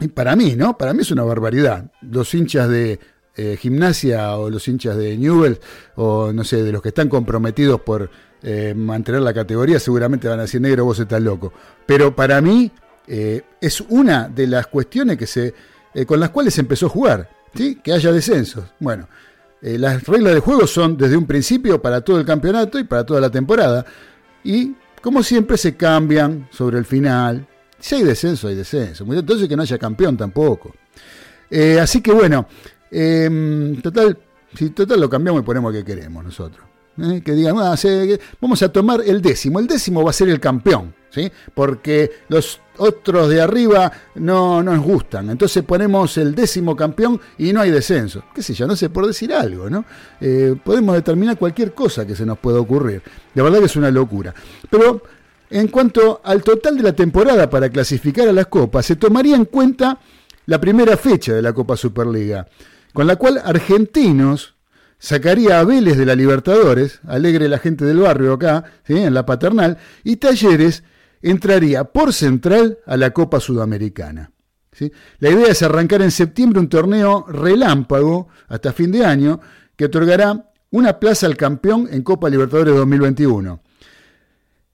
[SPEAKER 3] Y para mí, ¿no? Para mí es una barbaridad. Los hinchas de eh, gimnasia o los hinchas de Newell o no sé, de los que están comprometidos por eh, mantener la categoría, seguramente van a decir negro, vos estás loco. Pero para mí eh, es una de las cuestiones que se, con las cuales se empezó a jugar, ¿sí? que haya descensos. Bueno, las reglas del juego son desde un principio para todo el campeonato y para toda la temporada. Y como siempre se cambian sobre el final. Si hay descenso, hay descenso. Entonces que no haya campeón tampoco. Así que bueno, eh, total, si total lo cambiamos y ponemos que queremos nosotros. ¿eh? Que digan, "Ah, vamos a tomar el décimo. El décimo va a ser el campeón, ¿sí? Porque los otros de arriba no nos gustan. Entonces ponemos el décimo campeón y no hay descenso. Qué sé yo, no sé, por decir algo, ¿no? Eh, podemos determinar cualquier cosa que se nos pueda ocurrir. La verdad que es una locura. Pero en cuanto al total de la temporada para clasificar a las copas, se tomaría en cuenta la primera fecha de la Copa Superliga, con la cual Argentinos sacaría a Vélez de la Libertadores, alegre la gente del barrio acá, en la paternal, y Talleres entraría por central a la Copa Sudamericana. ¿sí? La idea es arrancar en septiembre un torneo relámpago hasta fin de año que otorgará una plaza al campeón en Copa Libertadores 2021.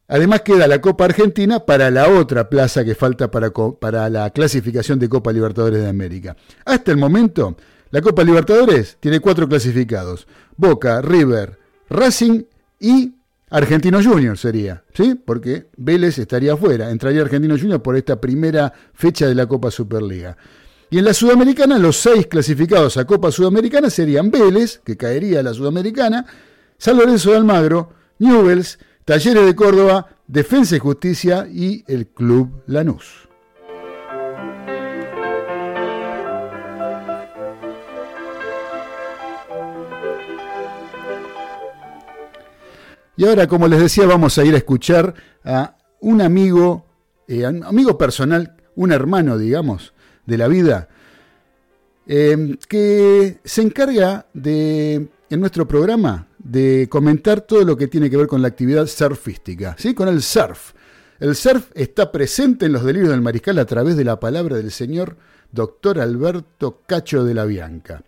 [SPEAKER 3] Además queda la Copa Argentina para la otra plaza que falta para la clasificación de Copa Libertadores de América. Hasta el momento, la Copa Libertadores tiene cuatro clasificados. Boca, River, Racing y Argentino Junior sería, ¿sí? Porque Vélez estaría afuera. Entraría Argentino Junior por esta primera fecha de la Copa Superliga. Y en la Sudamericana, los seis clasificados a Copa Sudamericana serían Vélez, que caería a la Sudamericana, San Lorenzo de Almagro, Newells, Talleres de Córdoba, Defensa y Justicia y el Club Lanús. Y ahora, como les decía, vamos a ir a escuchar a un amigo, eh, amigo personal, un hermano, digamos, de la vida, eh, que se encarga de, en nuestro programa, de comentar todo lo que tiene que ver con la actividad surfística, ¿sí? con el surf. El surf está presente en los delirios del mariscal a través de la palabra del señor doctor Alberto Cacho de la Bianca.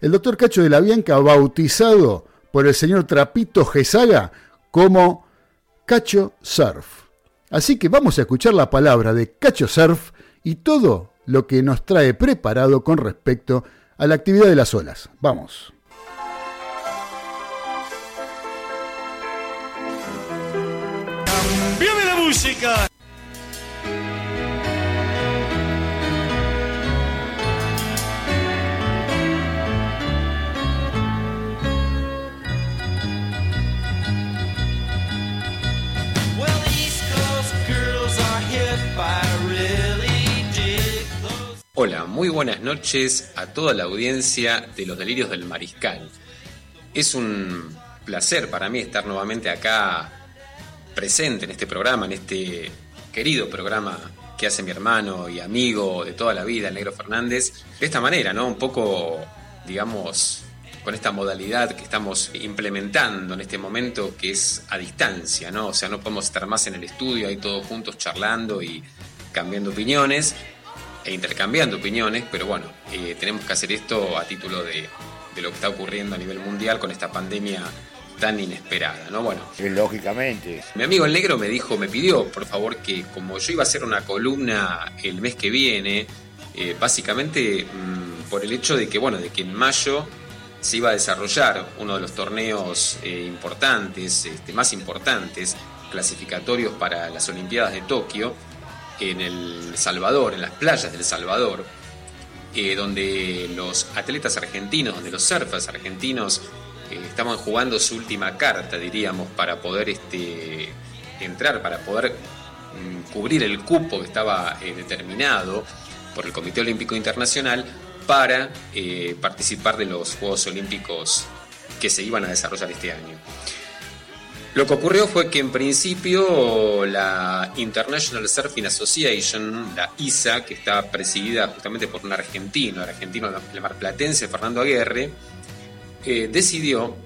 [SPEAKER 3] El doctor Cacho de la Bianca, bautizado por el señor Trapito Gesaga como Cacho Surf. Así que vamos a escuchar la palabra de Cacho Surf y todo lo que nos trae preparado con respecto a la actividad de las olas. Vamos.
[SPEAKER 2] ¡Viene la música!
[SPEAKER 9] Hola, muy buenas noches a toda la audiencia de los delirios del mariscal. Es un placer para mí estar nuevamente acá presente en este programa, en este querido programa que hace mi hermano y amigo de toda la vida, Negro Fernández, de esta manera, ¿no? Un poco, digamos, con esta modalidad que estamos implementando en este momento que es a distancia, ¿no? O sea, no podemos estar más en el estudio ahí todos juntos charlando y cambiando opiniones e intercambiando opiniones, pero bueno, eh, tenemos que hacer esto a título de, de lo que está ocurriendo a nivel mundial con esta pandemia tan inesperada, ¿no? Bueno,
[SPEAKER 7] lógicamente.
[SPEAKER 9] mi amigo el negro me dijo, me pidió, por favor, que como yo iba a hacer una columna el mes que viene, eh, básicamente mm, por el hecho de que, bueno, de que en mayo se iba a desarrollar uno de los torneos eh, importantes, este, más importantes, clasificatorios para las Olimpiadas de Tokio, en El Salvador, en las playas del Salvador, eh, donde los atletas argentinos, donde los surfers argentinos eh, estaban jugando su última carta, diríamos, para poder este, entrar, para poder mm, cubrir el cupo que estaba eh, determinado por el Comité Olímpico Internacional para participar de los Juegos Olímpicos que se iban a desarrollar este año. Lo que ocurrió fue que en principio la International Surfing Association, la ISA, que está presidida justamente por un argentino, el argentino el marplatense Fernando Aguirre, eh, decidió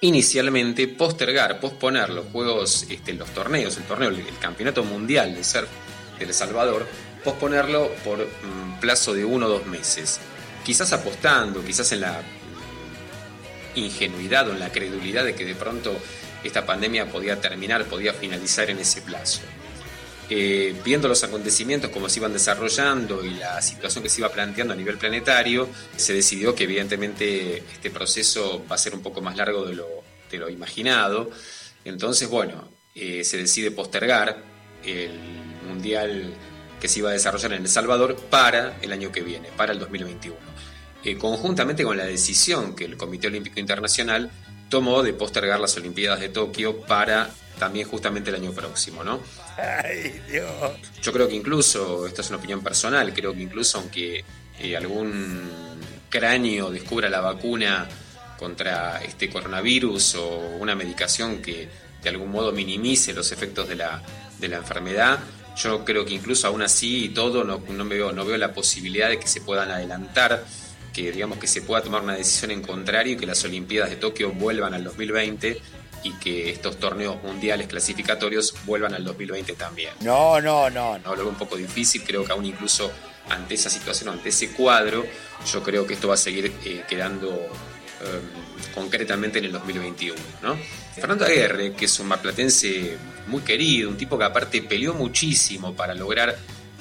[SPEAKER 9] inicialmente postergar, posponer los juegos, este, los torneos, el torneo, el, campeonato mundial de surf de El Salvador, posponerlo por mm, plazo de uno o dos meses. Quizás apostando, quizás en la mm, ingenuidad o en la credulidad de que de pronto esta pandemia podía terminar, podía finalizar en ese plazo. eh, viendo los acontecimientos, cómo se iban desarrollando y la situación que se iba planteando a nivel planetario, se decidió que evidentemente este proceso va a ser un poco más largo de lo, de lo imaginado. Entonces, bueno, eh, se decide postergar el Mundial que se iba a desarrollar en El Salvador para el año que viene, para el 2021. Eh, conjuntamente con la decisión que el Comité Olímpico Internacional tomó de postergar las Olimpiadas de Tokio para también justamente el año próximo, ¿no?
[SPEAKER 7] Ay, Dios.
[SPEAKER 9] Yo creo que incluso, esto es una opinión personal, creo que incluso aunque eh, algún cráneo descubra la vacuna contra este coronavirus o una medicación que de algún modo minimice los efectos de la, de la enfermedad, yo creo que incluso aún así y todo no, no veo, no veo la posibilidad de que se puedan adelantar, que digamos que se pueda tomar una decisión en contrario y que las Olimpiadas de Tokio vuelvan al 2020 y que estos torneos mundiales clasificatorios vuelvan al 2020 también.
[SPEAKER 7] No, no, no.
[SPEAKER 9] No, lo veo un poco difícil, creo que aún incluso ante esa situación, ante ese cuadro, yo creo que esto va a seguir eh, quedando eh, concretamente en el 2021. ¿no? Fernando Aguirre, que es un marplatense muy querido, un tipo que aparte peleó muchísimo para lograr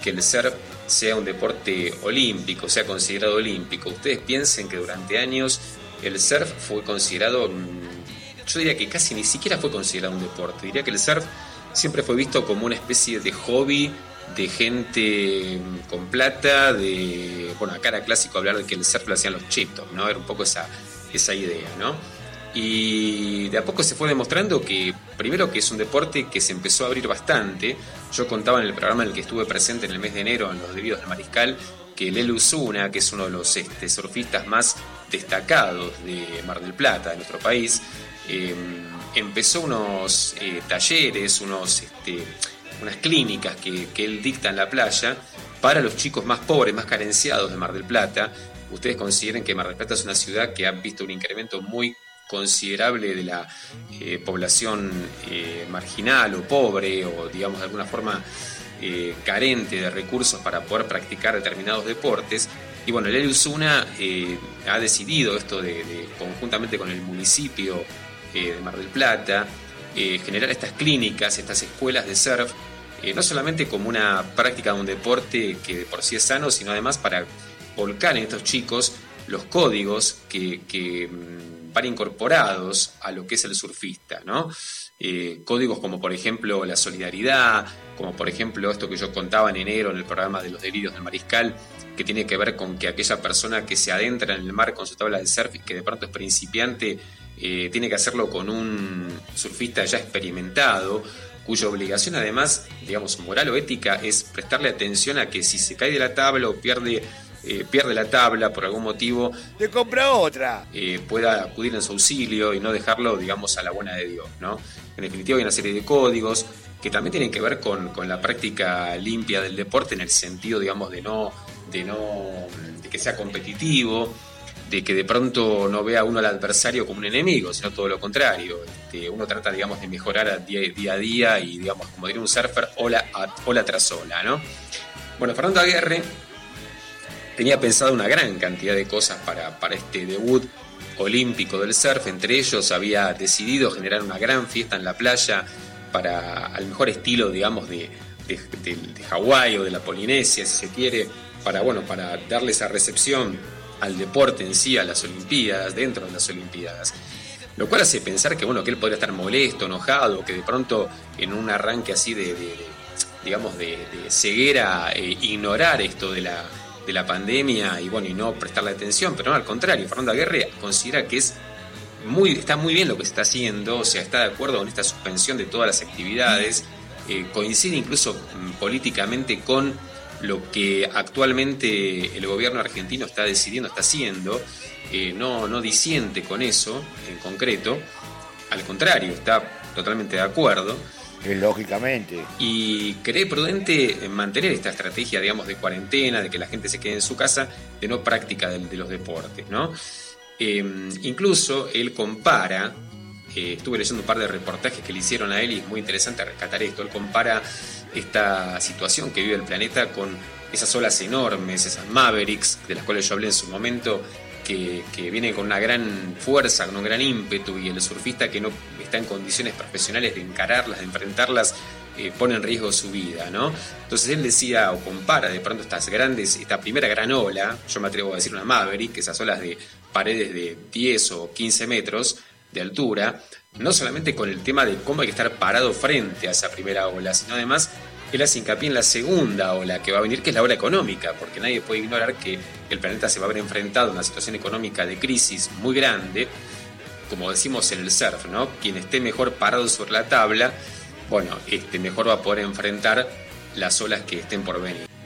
[SPEAKER 9] que el surf sea un deporte olímpico, sea considerado olímpico. Ustedes piensen que durante años el surf fue considerado, mm, yo diría que casi ni siquiera fue considerado un deporte, diría que el surf siempre fue visto como una especie de hobby de gente mm, con plata, de, bueno, acá era clásico hablar de que el surf lo hacían los chitos, ¿no? Era un poco esa, esa idea, ¿no? Y de a poco se fue demostrando que, primero, que es un deporte que se empezó a abrir bastante. Yo contaba en el programa en el que estuve presente en el mes de enero, en los debidos del Mariscal, que Lelu Usuna, que es uno de los este, surfistas más destacados de Mar del Plata, de nuestro país, eh, empezó unos eh, talleres, unos, este, unas clínicas que, que él dicta en la playa para los chicos más pobres, más carenciados de Mar del Plata. Ustedes consideren que Mar del Plata es una ciudad que ha visto un incremento muy considerable de la eh, población eh, marginal o pobre o digamos de alguna forma eh, carente de recursos para poder practicar determinados deportes. Y bueno, el Usuna eh, ha decidido esto de, conjuntamente con el municipio de Mar del Plata, generar estas clínicas, estas escuelas de surf, no solamente como una práctica de un deporte que de por sí es sano, sino además para volcar en estos chicos los códigos que, que incorporados a lo que es el surfista, ¿no? Eh, códigos como por ejemplo la solidaridad, como por ejemplo esto que yo contaba en enero en el programa de los delirios del mariscal, que tiene que ver con que aquella persona que se adentra en el mar con su tabla de surf y que de pronto es principiante, eh, tiene que hacerlo con un surfista ya experimentado, cuya obligación además, digamos, moral o ética es prestarle atención a que si se cae de la tabla o pierde eh, pierde la tabla por algún motivo,
[SPEAKER 7] Te compra otra.
[SPEAKER 9] eh, pueda acudir en su auxilio y no dejarlo, digamos, a la buena de Dios, ¿no? En definitiva hay una serie de códigos que también tienen que ver con, con la práctica limpia del deporte en el sentido, digamos, de no, de no, de que sea competitivo, de que de pronto no vea uno al adversario como un enemigo, sino todo lo contrario. Este, uno trata, digamos, de mejorar a día, día a día y, digamos, como diría un surfer, ola, a- ola tras ola, ¿no? Bueno, Fernando Aguirre tenía pensado una gran cantidad de cosas para, este debut olímpico del surf. Entre ellos había decidido generar una gran fiesta en la playa para al mejor estilo, digamos, de, Hawái o de la Polinesia, si se quiere, para, bueno, para darle esa recepción al deporte en sí, a las Olimpiadas, dentro de las Olimpiadas. Lo cual hace pensar que, bueno, que él podría estar molesto, enojado, que de pronto en un arranque así de, digamos, de ceguera, eh, ignorar esto de la, de la pandemia y, bueno, y no prestarle atención, pero no, al contrario, Fernando Aguirre considera que es muy, está muy bien lo que se está haciendo, o sea, está de acuerdo con esta suspensión de todas las actividades, eh, coincide incluso mm, políticamente con lo que actualmente el gobierno argentino está decidiendo, está haciendo, eh, no, no disiente con eso en concreto, al contrario, está totalmente de acuerdo
[SPEAKER 7] Lógicamente.
[SPEAKER 9] y cree prudente mantener esta estrategia, digamos, de cuarentena, de que la gente se quede en su casa, de no práctica de, los deportes, ¿no? Eh, incluso él compara, eh, estuve leyendo un par de reportajes que le hicieron a él y es muy interesante rescatar esto, él compara esta situación que vive el planeta con esas olas enormes, esas Mavericks, de las cuales yo hablé en su momento, que, que vienen con una gran fuerza, con un gran ímpetu, y el surfista que no está en condiciones profesionales de encararlas, de enfrentarlas, eh, pone en riesgo su vida, ¿no? Entonces él decía o compara de pronto estas grandes, esta primera gran ola, yo me atrevo a decir una Maverick, esas olas de paredes de 10 o 15 metros de altura, no solamente con el tema de cómo hay que estar parado frente a esa primera ola, sino además él hace hincapié en la segunda ola que va a venir, que es la ola económica, porque nadie puede ignorar que el planeta se va a ver enfrentado a una situación económica de crisis muy grande, como decimos en el surf, ¿no? Quien esté mejor parado sobre la tabla, bueno, este, mejor va a poder enfrentar las olas que estén por venir.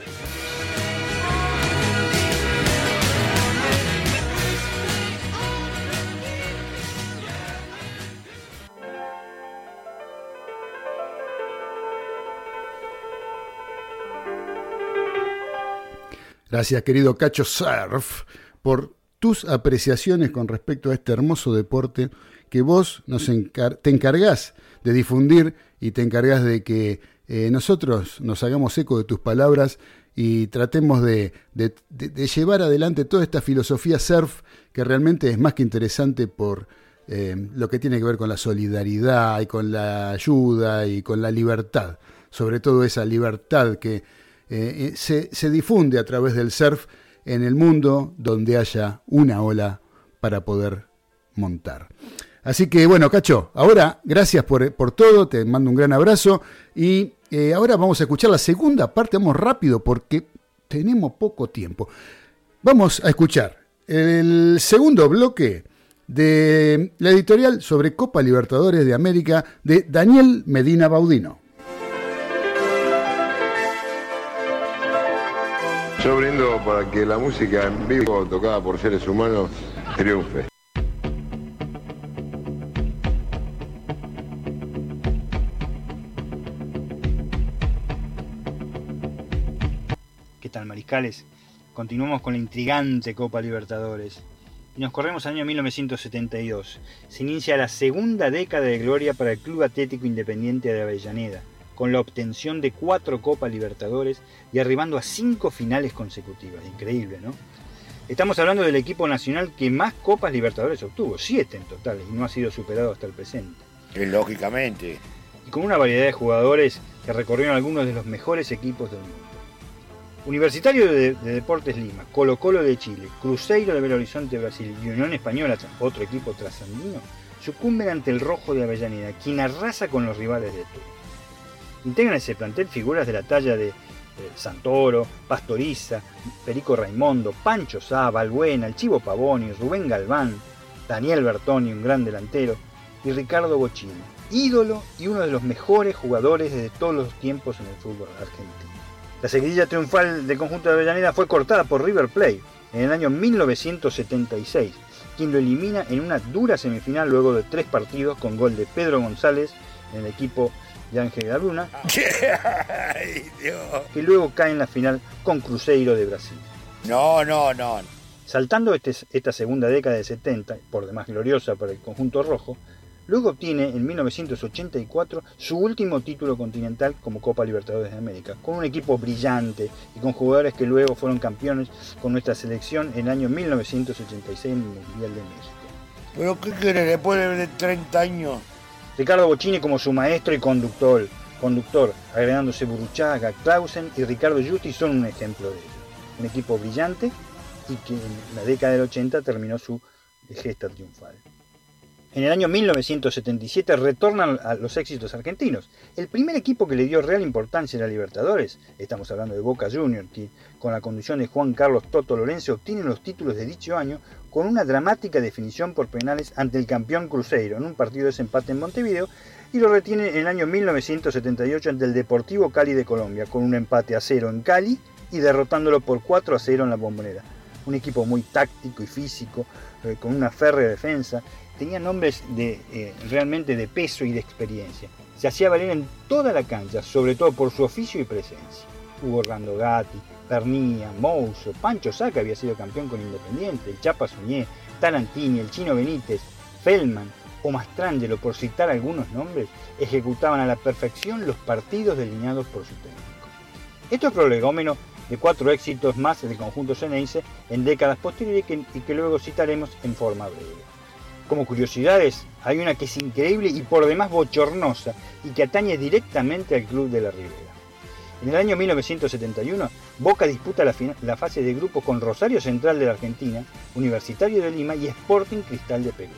[SPEAKER 3] Gracias, querido Cacho Surf, por tus apreciaciones con respecto a este hermoso deporte que vos nos te encargás de difundir y te encargás de que eh, nosotros nos hagamos eco de tus palabras y tratemos de llevar adelante toda esta filosofía surf que realmente es más que interesante por eh, lo que tiene que ver con la solidaridad y con la ayuda y con la libertad, sobre todo esa libertad que eh, eh, se, se difunde a través del surf en el mundo donde haya una ola para poder montar. Así que bueno, Cacho, ahora gracias por, por todo, te mando un gran abrazo y eh, ahora vamos a escuchar la segunda parte, vamos rápido porque tenemos poco tiempo. Vamos a escuchar el segundo bloque de la editorial sobre Copa Libertadores de América de Daniel Medina Baudino.
[SPEAKER 10] Yo brindo para que la música en vivo tocada por seres humanos triunfe.
[SPEAKER 4] ¿Qué tal, mariscales? Continuamos con la intrigante Copa Libertadores. Y nos corremos al año 1972. Se inicia la segunda década de gloria para el Club Atlético Independiente de Avellaneda, con la obtención de cuatro Copas Libertadores y arribando a cinco finales consecutivas. Increíble, ¿no? Estamos hablando del equipo nacional que más Copas Libertadores obtuvo, siete en total, y no ha sido superado hasta el presente.
[SPEAKER 7] Que lógicamente.
[SPEAKER 4] y con una variedad de jugadores que recorrieron algunos de los mejores equipos del mundo. Universitario de, de Deportes Lima, Colo Colo de Chile, Cruzeiro de Belo Horizonte Brasil y Unión Española, otro equipo trasandino, sucumben ante el Rojo de Avellaneda, quien arrasa con los rivales de turno. Integran ese plantel figuras de la talla de eh, Santoro, Pastoriza, Perico Raimondo, Pancho Sá, Balbuena, el Chivo Pavoni, Rubén Galván, Daniel Bertoni, un gran delantero, y Ricardo Bochini, ídolo y uno de los mejores jugadores de todos los tiempos en el fútbol argentino. La seguidilla triunfal del conjunto de Avellaneda fue cortada por River Plate en el año 1976, quien lo elimina en una dura semifinal luego de tres partidos con gol de Pedro González en el equipo de Ángel (laughs)
[SPEAKER 7] Ay, Dios.
[SPEAKER 4] que luego cae en la final con Cruzeiro de Brasil.
[SPEAKER 7] No, no, no.
[SPEAKER 4] Saltando este- esta segunda década de 70, por demás gloriosa para el conjunto rojo, luego obtiene en 1984 su último título continental como Copa Libertadores de América, con un equipo brillante y con jugadores que luego fueron campeones con nuestra selección en el año 1986 en el Mundial de México.
[SPEAKER 7] Pero ¿qué querés? Después de 30 años.
[SPEAKER 4] Ricardo Bocini como su maestro y conductor, conductor agregándose Buruchaga, Clausen y Ricardo Justi son un ejemplo de ello. Un equipo brillante y que en la década del 80 terminó su gesta triunfal. En el año 1977 retornan a los éxitos argentinos. El primer equipo que le dio real importancia a la Libertadores, estamos hablando de Boca Juniors, que con la conducción de Juan Carlos Toto Lorenzo obtiene los títulos de dicho año con una dramática definición por penales ante el campeón Cruzeiro en un partido de desempate en Montevideo y lo retiene en el año 1978 ante el Deportivo Cali de Colombia con un empate a cero en Cali y derrotándolo por 4 a 0 en la bombonera. Un equipo muy táctico y físico, eh, con una férrea defensa, tenía nombres de, eh, realmente de peso y de experiencia. Se hacía valer en toda la cancha, sobre todo por su oficio y presencia. Hugo Orlando Pernilla, Mouso, Pancho que había sido campeón con Independiente, el Chapa Suñé, Tarantini, el Chino Benítez, Feldman o Mastrangelo, por citar algunos nombres, ejecutaban a la perfección los partidos delineados por su técnico. Esto es prolegómeno de cuatro éxitos más del conjunto ceneice en décadas posteriores y que luego citaremos en forma breve. Como curiosidades, hay una que es increíble y por demás bochornosa y que atañe directamente al Club de la Ribera. En el año 1971, Boca disputa la, fase de grupo con Rosario Central de la Argentina, Universitario de Lima y Sporting Cristal de Perú.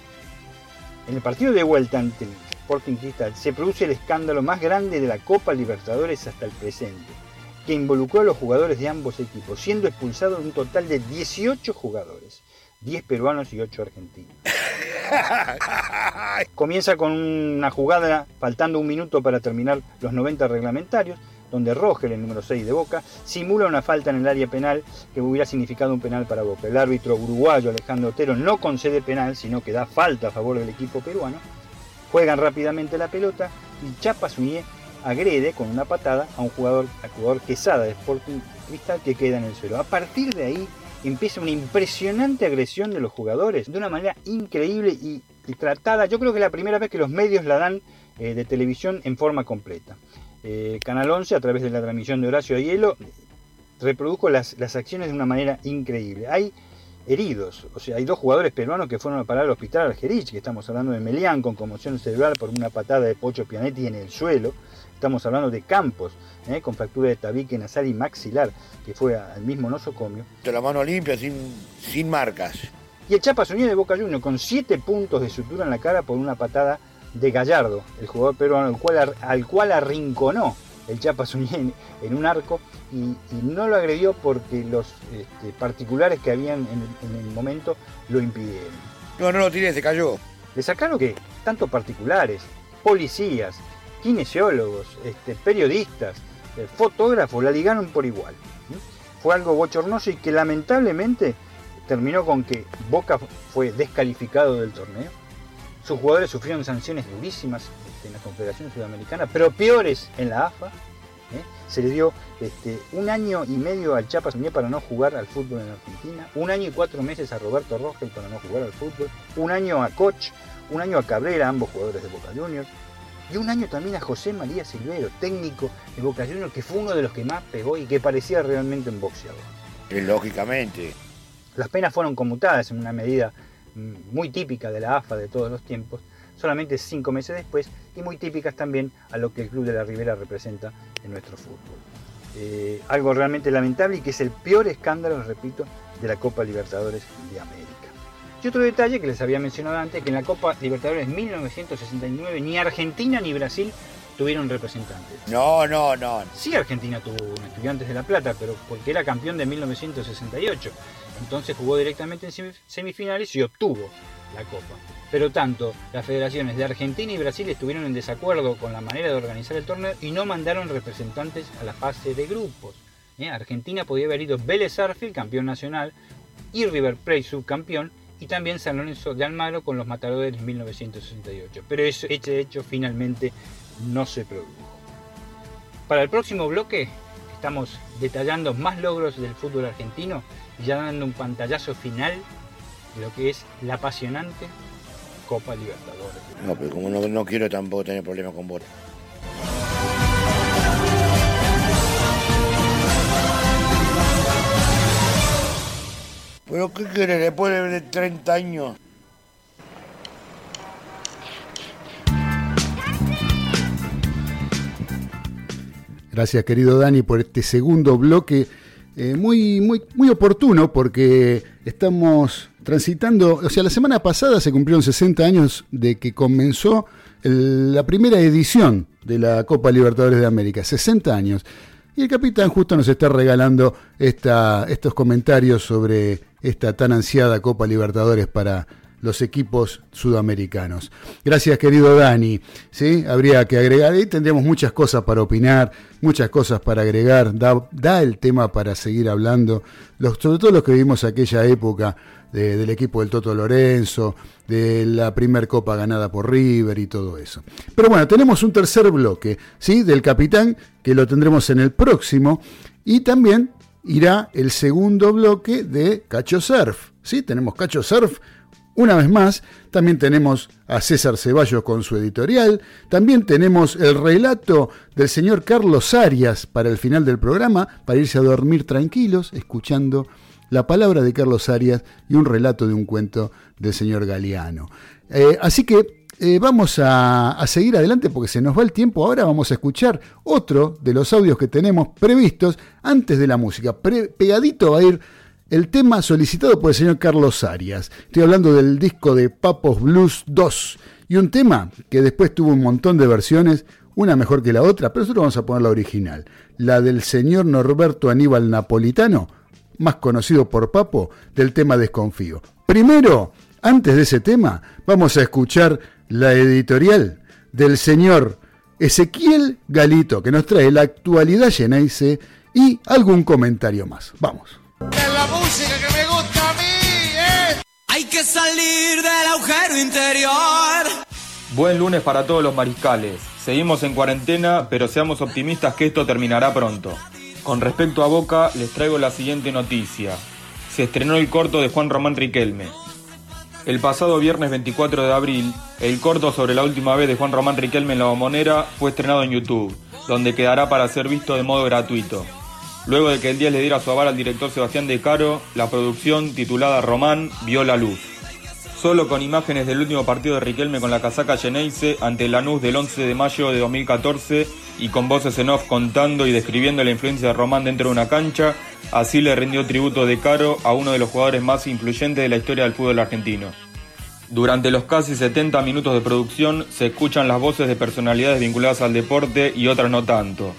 [SPEAKER 4] En el partido de vuelta ante el Sporting Cristal se produce el escándalo más grande de la Copa Libertadores hasta el presente, que involucró a los jugadores de ambos equipos, siendo expulsados un total de 18 jugadores, 10 peruanos y 8 argentinos. (laughs) Comienza con una jugada faltando un minuto para terminar los 90 reglamentarios, donde Rogel, el número 6 de Boca, simula una falta en el área penal que hubiera significado un penal para Boca. El árbitro uruguayo Alejandro Otero no concede penal, sino que da falta a favor del equipo peruano. Juegan rápidamente la pelota y Chapa Suñé agrede con una patada a un jugador, al jugador Quesada de Sporting Cristal que queda en el suelo. A partir de ahí empieza una impresionante agresión de los jugadores de una manera increíble y, tratada. Yo creo que es la primera vez que los medios la dan eh, de televisión en forma completa. Eh, Canal 11, a través de la transmisión de Horacio Hielo, reprodujo las, las acciones de una manera increíble. Hay heridos, o sea, hay dos jugadores peruanos que fueron a parar al hospital Algerich, que estamos hablando de Melián con conmoción cerebral por una patada de Pocho Pianetti en el suelo. Estamos hablando de Campos, eh, con fractura de tabique nasal y maxilar, que fue al mismo nosocomio.
[SPEAKER 7] De la mano limpia, sin, sin marcas.
[SPEAKER 4] Y el Chapa Suñé de Boca Juniors con 7 puntos de sutura en la cara por una patada de Gallardo, el jugador peruano al cual, al cual arrinconó el Chapa en, en un arco y, y no lo agredió porque los este, particulares que habían en, el- en el momento lo impidieron.
[SPEAKER 7] No, no lo tiré, se cayó.
[SPEAKER 4] Le sacaron que tanto particulares, policías, kinesiólogos, este, periodistas, eh, fotógrafos, la ligaron por igual. ¿sí? Fue algo bochornoso y que lamentablemente terminó con que Boca fue descalificado del torneo. Sus jugadores sufrieron sanciones durísimas este, en la Confederación Sudamericana, pero peores en la AFA. ¿eh? Se le dio este, un año y medio al Chapa Suñé para no jugar al fútbol en Argentina, un año y cuatro meses a Roberto Rogel para no jugar al fútbol, un año a Koch, un año a Cabrera, ambos jugadores de Boca Juniors, y un año también a José María Silvero, técnico de Boca Juniors, que fue uno de los que más pegó y que parecía realmente un boxeador.
[SPEAKER 7] Eh, Lógicamente.
[SPEAKER 4] Las penas fueron conmutadas en una medida muy típica de la AFA de todos los tiempos, solamente cinco meses después, y muy típicas también a lo que el Club de la Ribera representa en nuestro fútbol. Eh, algo realmente lamentable y que es el peor escándalo, repito, de la Copa Libertadores de América. Y otro detalle que les había mencionado antes, que en la Copa Libertadores 1969 ni Argentina ni Brasil tuvieron representantes.
[SPEAKER 7] No, no, no.
[SPEAKER 4] Sí, Argentina tuvo un Estudiantes de La Plata, pero porque era campeón de 1968. Entonces jugó directamente en semif- semifinales y obtuvo la Copa. Pero tanto las federaciones de Argentina y Brasil estuvieron en desacuerdo con la manera de organizar el torneo y no mandaron representantes a la fase de grupos. ¿eh? Argentina podía haber ido Vélez Arfield, campeón nacional, y River Plate, subcampeón, y también San Lorenzo de Almagro con los matadores en 1968. Pero ese hecho finalmente no se produjo. Para el próximo bloque estamos detallando más logros del fútbol argentino ya dando un pantallazo final de lo que es la apasionante Copa Libertadores.
[SPEAKER 7] No, pero como no, no quiero tampoco tener problemas con vos. ¿Pero qué querés después de 30 años?
[SPEAKER 3] Gracias, querido Dani, por este segundo bloque eh, muy, muy, muy oportuno porque estamos transitando, o sea, la semana pasada se cumplieron 60 años de que comenzó la primera edición de la Copa Libertadores de América, 60 años. Y el capitán justo nos está regalando esta, estos comentarios sobre esta tan ansiada Copa Libertadores para los equipos sudamericanos. Gracias, querido Dani. ¿Sí? Habría que agregar, y tendríamos muchas cosas para opinar, muchas cosas para agregar. Da, el tema para seguir hablando, sobre todo los que vivimos aquella época de- del equipo del Toto Lorenzo, de la primer copa ganada por River y todo eso. Pero bueno, tenemos un tercer bloque, ¿sí? Del capitán, que lo tendremos en el próximo, y también irá el segundo bloque de Cacho Surf, ¿sí? Tenemos Cacho Surf una vez más, también tenemos a César Ceballos con su editorial, también tenemos el relato del señor Carlos Arias para el final del programa, para irse a dormir tranquilos, escuchando la palabra de Carlos Arias y un relato de un cuento del señor Galeano. Eh, así que eh, vamos a, seguir adelante porque se nos va el tiempo. Ahora vamos a escuchar otro de los audios que tenemos previstos antes de la música. Pegadito va a ir el tema solicitado por el señor Carlos Arias. Estoy hablando del disco de Papos Blues 2 y un tema que después tuvo un montón de versiones, una mejor que la otra, pero nosotros vamos a poner la original, la del señor Norberto Aníbal Napolitano, más conocido por Papo, del tema Desconfío. Primero, antes de ese tema, vamos a escuchar la editorial del señor Ezequiel Galito, que nos trae la actualidad Geneise y algún comentario más. Vamos.
[SPEAKER 2] Es la música que me gusta a mí, ¿eh?
[SPEAKER 11] Hay que salir del agujero interior.
[SPEAKER 12] Buen lunes para todos los mariscales. Seguimos en cuarentena, pero seamos optimistas que esto terminará pronto. Con respecto a Boca, les traigo la siguiente noticia. Se estrenó el corto de Juan Román Riquelme. El pasado viernes 24 de abril, el corto sobre la última vez de Juan Román Riquelme en la bombonera fue estrenado en YouTube, donde quedará para ser visto de modo gratuito. Luego de que el 10 le diera su aval al director Sebastián De Caro, la producción, titulada Román, vio la luz. Solo con imágenes del último partido de Riquelme con la casaca Geneise ante Lanús del 11 de mayo de 2014 y con voces en off contando y describiendo la influencia de Román dentro de una cancha, así le rindió tributo De Caro a uno de los jugadores más influyentes de la historia del fútbol argentino. Durante los casi 70 minutos de producción se escuchan las voces de personalidades vinculadas al deporte y otras no tanto,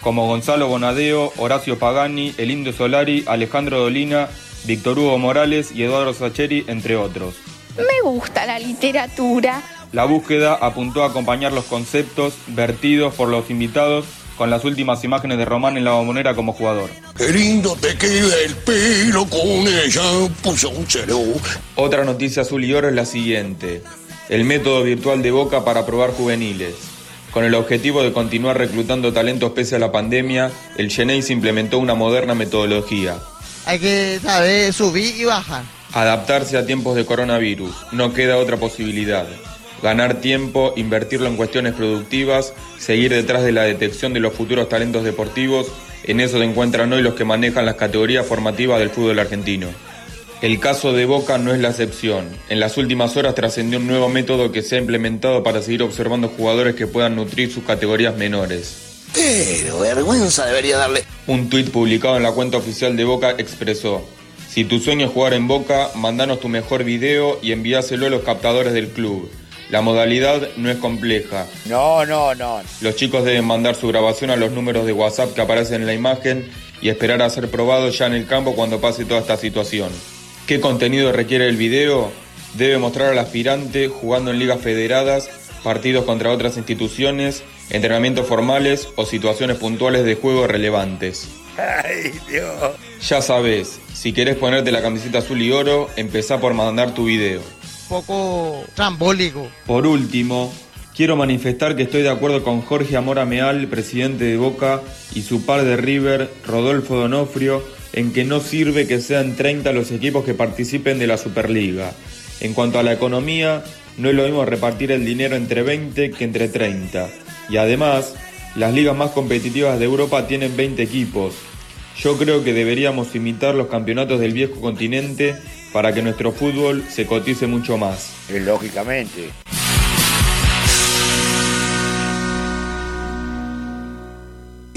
[SPEAKER 12] como Gonzalo Bonadeo, Horacio Pagani, El Indio Solari, Alejandro Dolina, Víctor Hugo Morales y Eduardo Sacheri, entre otros.
[SPEAKER 8] Me gusta la literatura.
[SPEAKER 12] La búsqueda apuntó a acompañar los conceptos vertidos por los invitados con las últimas imágenes de Román en la bombonera como jugador.
[SPEAKER 5] Qué lindo te queda el pelo con ella, puso un cero.
[SPEAKER 12] Otra noticia azul y oro es la siguiente. El método virtual de Boca para probar juveniles. Con el objetivo de continuar reclutando talentos pese a la pandemia, el Geneis implementó una moderna metodología.
[SPEAKER 1] Hay que saber subir y bajar.
[SPEAKER 12] Adaptarse a tiempos de coronavirus. No queda otra posibilidad. Ganar tiempo, invertirlo en cuestiones productivas, seguir detrás de la detección de los futuros talentos deportivos. En eso se encuentran hoy los que manejan las categorías formativas del fútbol argentino. El caso de Boca no es la excepción. En las últimas horas trascendió un nuevo método que se ha implementado para seguir observando jugadores que puedan nutrir sus categorías menores.
[SPEAKER 5] Pero vergüenza debería darle.
[SPEAKER 12] Un tuit publicado en la cuenta oficial de Boca expresó, si tu sueño es jugar en Boca, mandanos tu mejor video y envíaselo a los captadores del club. La modalidad no es compleja.
[SPEAKER 7] No, no, no.
[SPEAKER 12] Los chicos deben mandar su grabación a los números de WhatsApp que aparecen en la imagen y esperar a ser probados ya en el campo cuando pase toda esta situación. ¿Qué contenido requiere el video? Debe mostrar al aspirante jugando en ligas federadas, partidos contra otras instituciones, entrenamientos formales o situaciones puntuales de juego relevantes.
[SPEAKER 7] Ay, Dios.
[SPEAKER 12] Ya sabes, si querés ponerte la camiseta azul y oro, empezá por mandar tu video.
[SPEAKER 1] Poco trambólico.
[SPEAKER 12] Por último, quiero manifestar que estoy de acuerdo con Jorge Amora Meal, presidente de Boca, y su par de River, Rodolfo Donofrio, en que no sirve que sean 30 los equipos que participen de la Superliga. En cuanto a la economía, no es lo mismo repartir el dinero entre 20 que entre 30. Y además, las ligas más competitivas de Europa tienen 20 equipos. Yo creo que deberíamos imitar los campeonatos del viejo continente para que nuestro fútbol se cotice mucho más.
[SPEAKER 7] Eh, Lógicamente.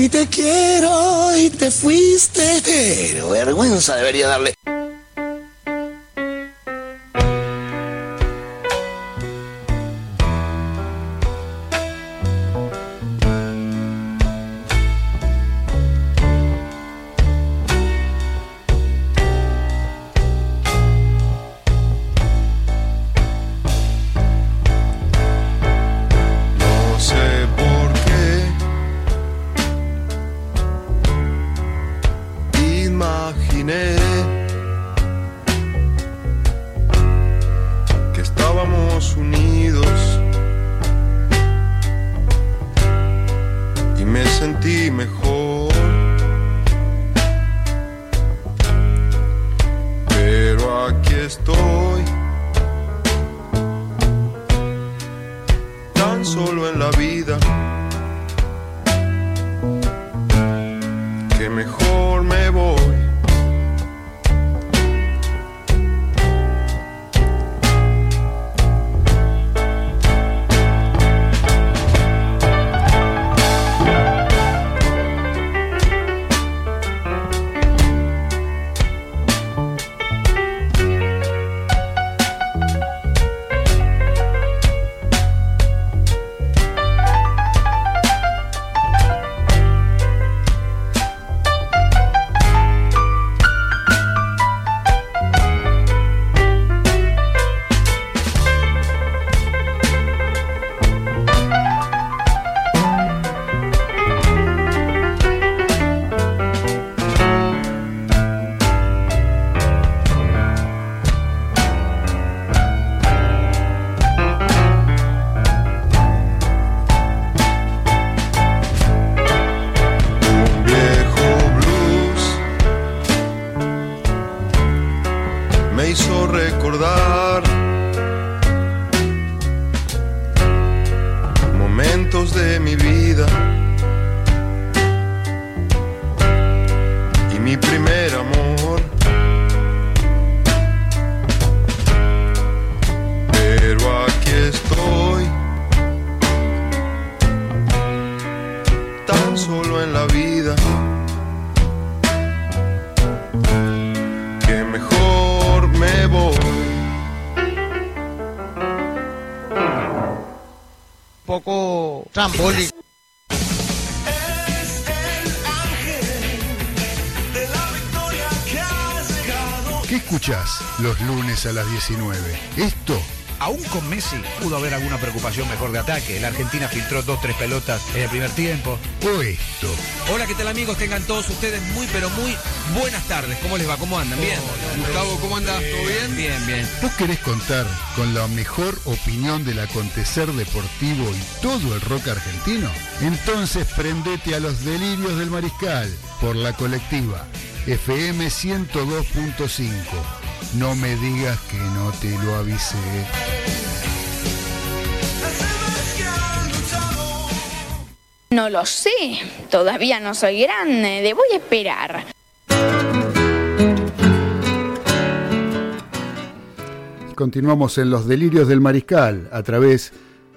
[SPEAKER 5] Y te quiero y te fuiste. Pero vergüenza debería darle.
[SPEAKER 2] ¿Qué
[SPEAKER 3] escuchás los lunes a las 19? Esto
[SPEAKER 13] Aún con Messi pudo haber alguna preocupación mejor de ataque. La Argentina filtró dos, tres pelotas en el primer tiempo.
[SPEAKER 3] o esto.
[SPEAKER 11] Hola, ¿qué tal amigos? Tengan todos ustedes muy, pero muy buenas tardes. ¿Cómo les va? ¿Cómo andan? ¿Bien? Gustavo, ¿cómo andas? ¿Todo bien? Bien, bien.
[SPEAKER 3] ¿Vos querés contar con la mejor opinión del acontecer deportivo y todo el rock argentino? Entonces prendete a los delirios del mariscal por la colectiva FM 102.5. No me digas que no te lo avisé.
[SPEAKER 8] No lo sé, todavía no soy grande, debo esperar.
[SPEAKER 3] Continuamos en los delirios del mariscal a través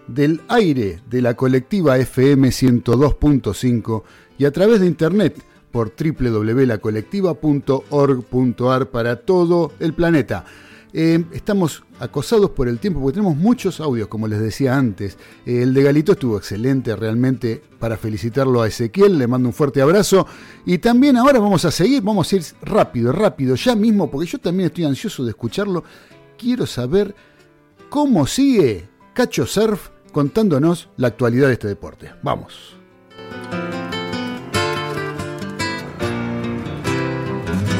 [SPEAKER 3] del aire de la colectiva FM 102.5 y a través de internet por www.lacolectiva.org.ar para todo el planeta. Eh, estamos acosados por el tiempo porque tenemos muchos audios, como les decía antes. Eh, el de Galito estuvo excelente realmente para felicitarlo a Ezequiel, le mando un fuerte abrazo. Y también ahora vamos a seguir, vamos a ir rápido, rápido, ya mismo, porque yo también estoy ansioso de escucharlo. Quiero saber cómo sigue Cacho Surf contándonos la actualidad de este deporte. Vamos.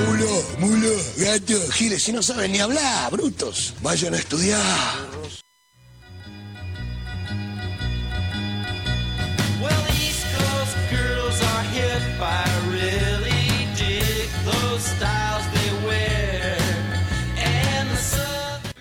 [SPEAKER 5] Mulo, mulo, gato, giles, si no saben ni hablar, brutos. Vayan a estudiar.
[SPEAKER 11] Well, the East Coast girls are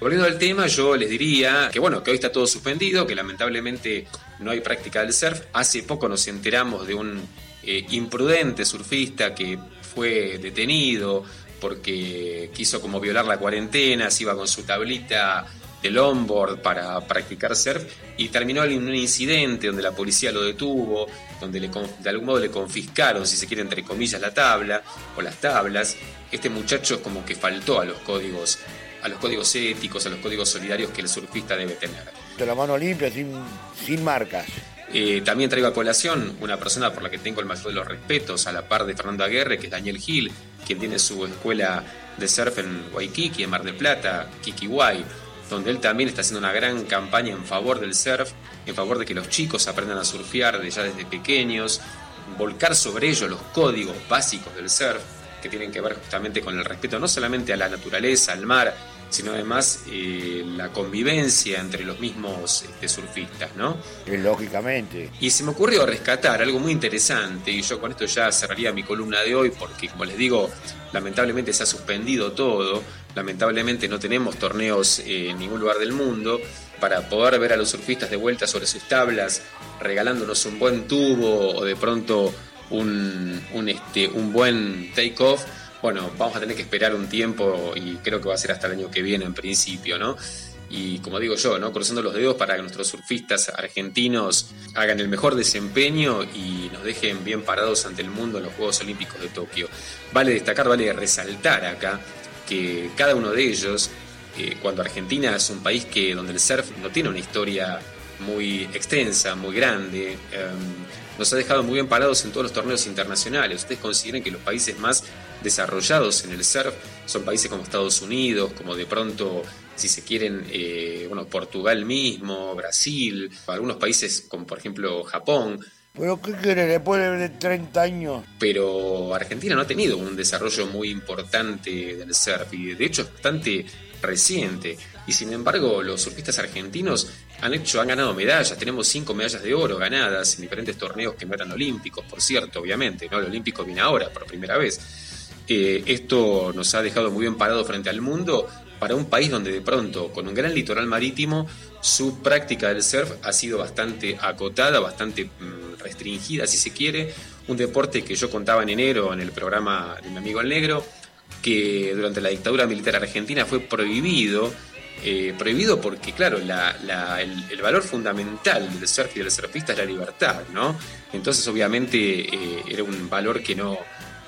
[SPEAKER 9] Volviendo al tema, yo les diría que bueno, que hoy está todo suspendido, que lamentablemente no hay práctica del surf. Hace poco nos enteramos de un eh, imprudente surfista que fue detenido porque quiso como violar la cuarentena, se iba con su tablita de longboard para practicar surf y terminó en un incidente donde la policía lo detuvo, donde le de algún modo le confiscaron, si se quiere, entre comillas, la tabla o las tablas. Este muchacho como que faltó a los códigos, a los códigos éticos, a los códigos solidarios que el surfista debe tener.
[SPEAKER 7] De la mano limpia, sin, sin marcas.
[SPEAKER 9] Eh, también traigo a colación una persona por la que tengo el mayor de los respetos, a la par de Fernando Aguirre, que es Daniel Gil, quien tiene su escuela de surf en Waikiki, en Mar del Plata, Kikiwai, donde él también está haciendo una gran campaña en favor del surf, en favor de que los chicos aprendan a surfear de ya desde pequeños, volcar sobre ellos los códigos básicos del surf, que tienen que ver justamente con el respeto no solamente a la naturaleza, al mar, sino además eh, la convivencia entre los mismos este, surfistas, ¿no?
[SPEAKER 7] Lógicamente.
[SPEAKER 9] Y se me ocurrió rescatar algo muy interesante, y yo con esto ya cerraría mi columna de hoy, porque como les digo, lamentablemente se ha suspendido todo, lamentablemente no tenemos torneos eh, en ningún lugar del mundo, para poder ver a los surfistas de vuelta sobre sus tablas, regalándonos un buen tubo o de pronto un, un, este, un buen take-off. Bueno, vamos a tener que esperar un tiempo y creo que va a ser hasta el año que viene en principio, ¿no? Y como digo yo, ¿no? Cruzando los dedos para que nuestros surfistas argentinos hagan el mejor desempeño y nos dejen bien parados ante el mundo en los Juegos Olímpicos de Tokio. Vale destacar, vale resaltar acá que cada uno de ellos, eh, cuando Argentina es un país que donde el surf no tiene una historia muy extensa, muy grande, eh, nos ha dejado muy bien parados en todos los torneos internacionales. Ustedes consideren que los países más desarrollados en el surf son países como Estados Unidos, como de pronto, si se quieren, eh, bueno, Portugal mismo, Brasil, algunos países como por ejemplo Japón,
[SPEAKER 7] ¿Pero qué quiere después de 30 años?
[SPEAKER 9] pero Argentina no ha tenido un desarrollo muy importante del surf y de hecho es bastante reciente. Y sin embargo los surfistas argentinos han hecho han ganado medallas. Tenemos cinco medallas de oro ganadas en diferentes torneos que no eran olímpicos por cierto obviamente no el olímpico viene ahora por primera vez Esto nos ha dejado muy bien parado frente al mundo para un país donde de pronto con un gran litoral marítimo su práctica del surf ha sido bastante acotada bastante mm, restringida si se quiere un deporte que yo contaba en enero en el programa de mi amigo el negro que durante la dictadura militar argentina fue prohibido eh, prohibido porque, claro, la- la- el, el valor fundamental del surf y del surfista es la libertad, ¿no? Entonces, obviamente, eh, era un valor que no,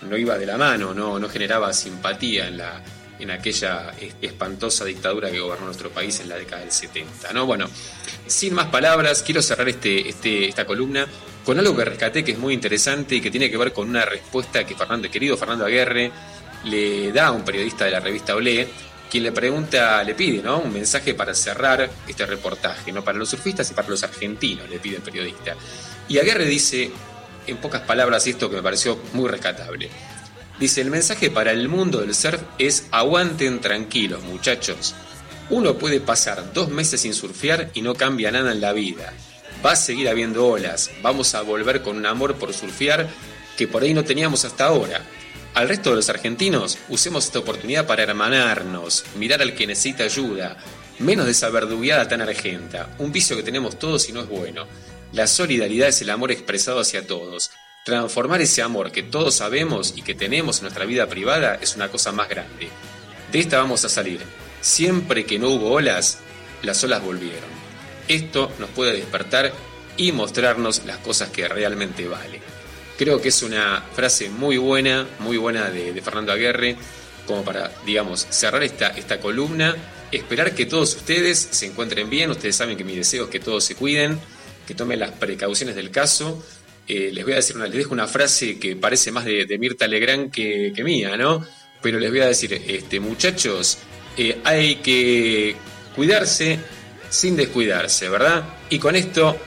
[SPEAKER 9] no iba de la mano, no, no generaba simpatía en, la, en aquella es- espantosa dictadura que gobernó nuestro país en la década del 70, ¿no? Bueno, sin más palabras, quiero cerrar este, este, esta columna con algo que rescaté que es muy interesante y que tiene que ver con una respuesta que Fernando, querido Fernando Aguerre le da a un periodista de la revista Olé, quien le pregunta, le pide, ¿no? Un mensaje para cerrar este reportaje, ¿no? Para los surfistas y para los argentinos, le pide el periodista. Y Aguerre dice, en pocas palabras, esto que me pareció muy rescatable. Dice, el mensaje para el mundo del surf es aguanten tranquilos, muchachos. Uno puede pasar dos meses sin surfear y no cambia nada en la vida. Va a seguir habiendo olas, vamos a volver con un amor por surfear que por ahí no teníamos hasta ahora. Al resto de los argentinos, usemos esta oportunidad para hermanarnos, mirar al que necesita ayuda, menos de esa verdugueada tan argenta, un vicio que tenemos todos y no es bueno. La solidaridad es el amor expresado hacia todos. Transformar ese amor que todos sabemos y que tenemos en nuestra vida privada es una cosa más grande. De esta vamos a salir. Siempre que no hubo olas, las olas volvieron. Esto nos puede despertar y mostrarnos las cosas que realmente valen. Creo que es una frase muy buena, muy buena de, de Fernando Aguerre, como para, digamos, cerrar esta, esta columna, esperar que todos ustedes se encuentren bien, ustedes saben que mi deseo es que todos se cuiden, que tomen las precauciones del caso. Eh, les voy a decir una, les dejo una frase que parece más de, Mirta Legrand que, mía, ¿no? Pero les voy a decir, este, muchachos, eh, hay que cuidarse sin descuidarse, ¿verdad? Y con esto,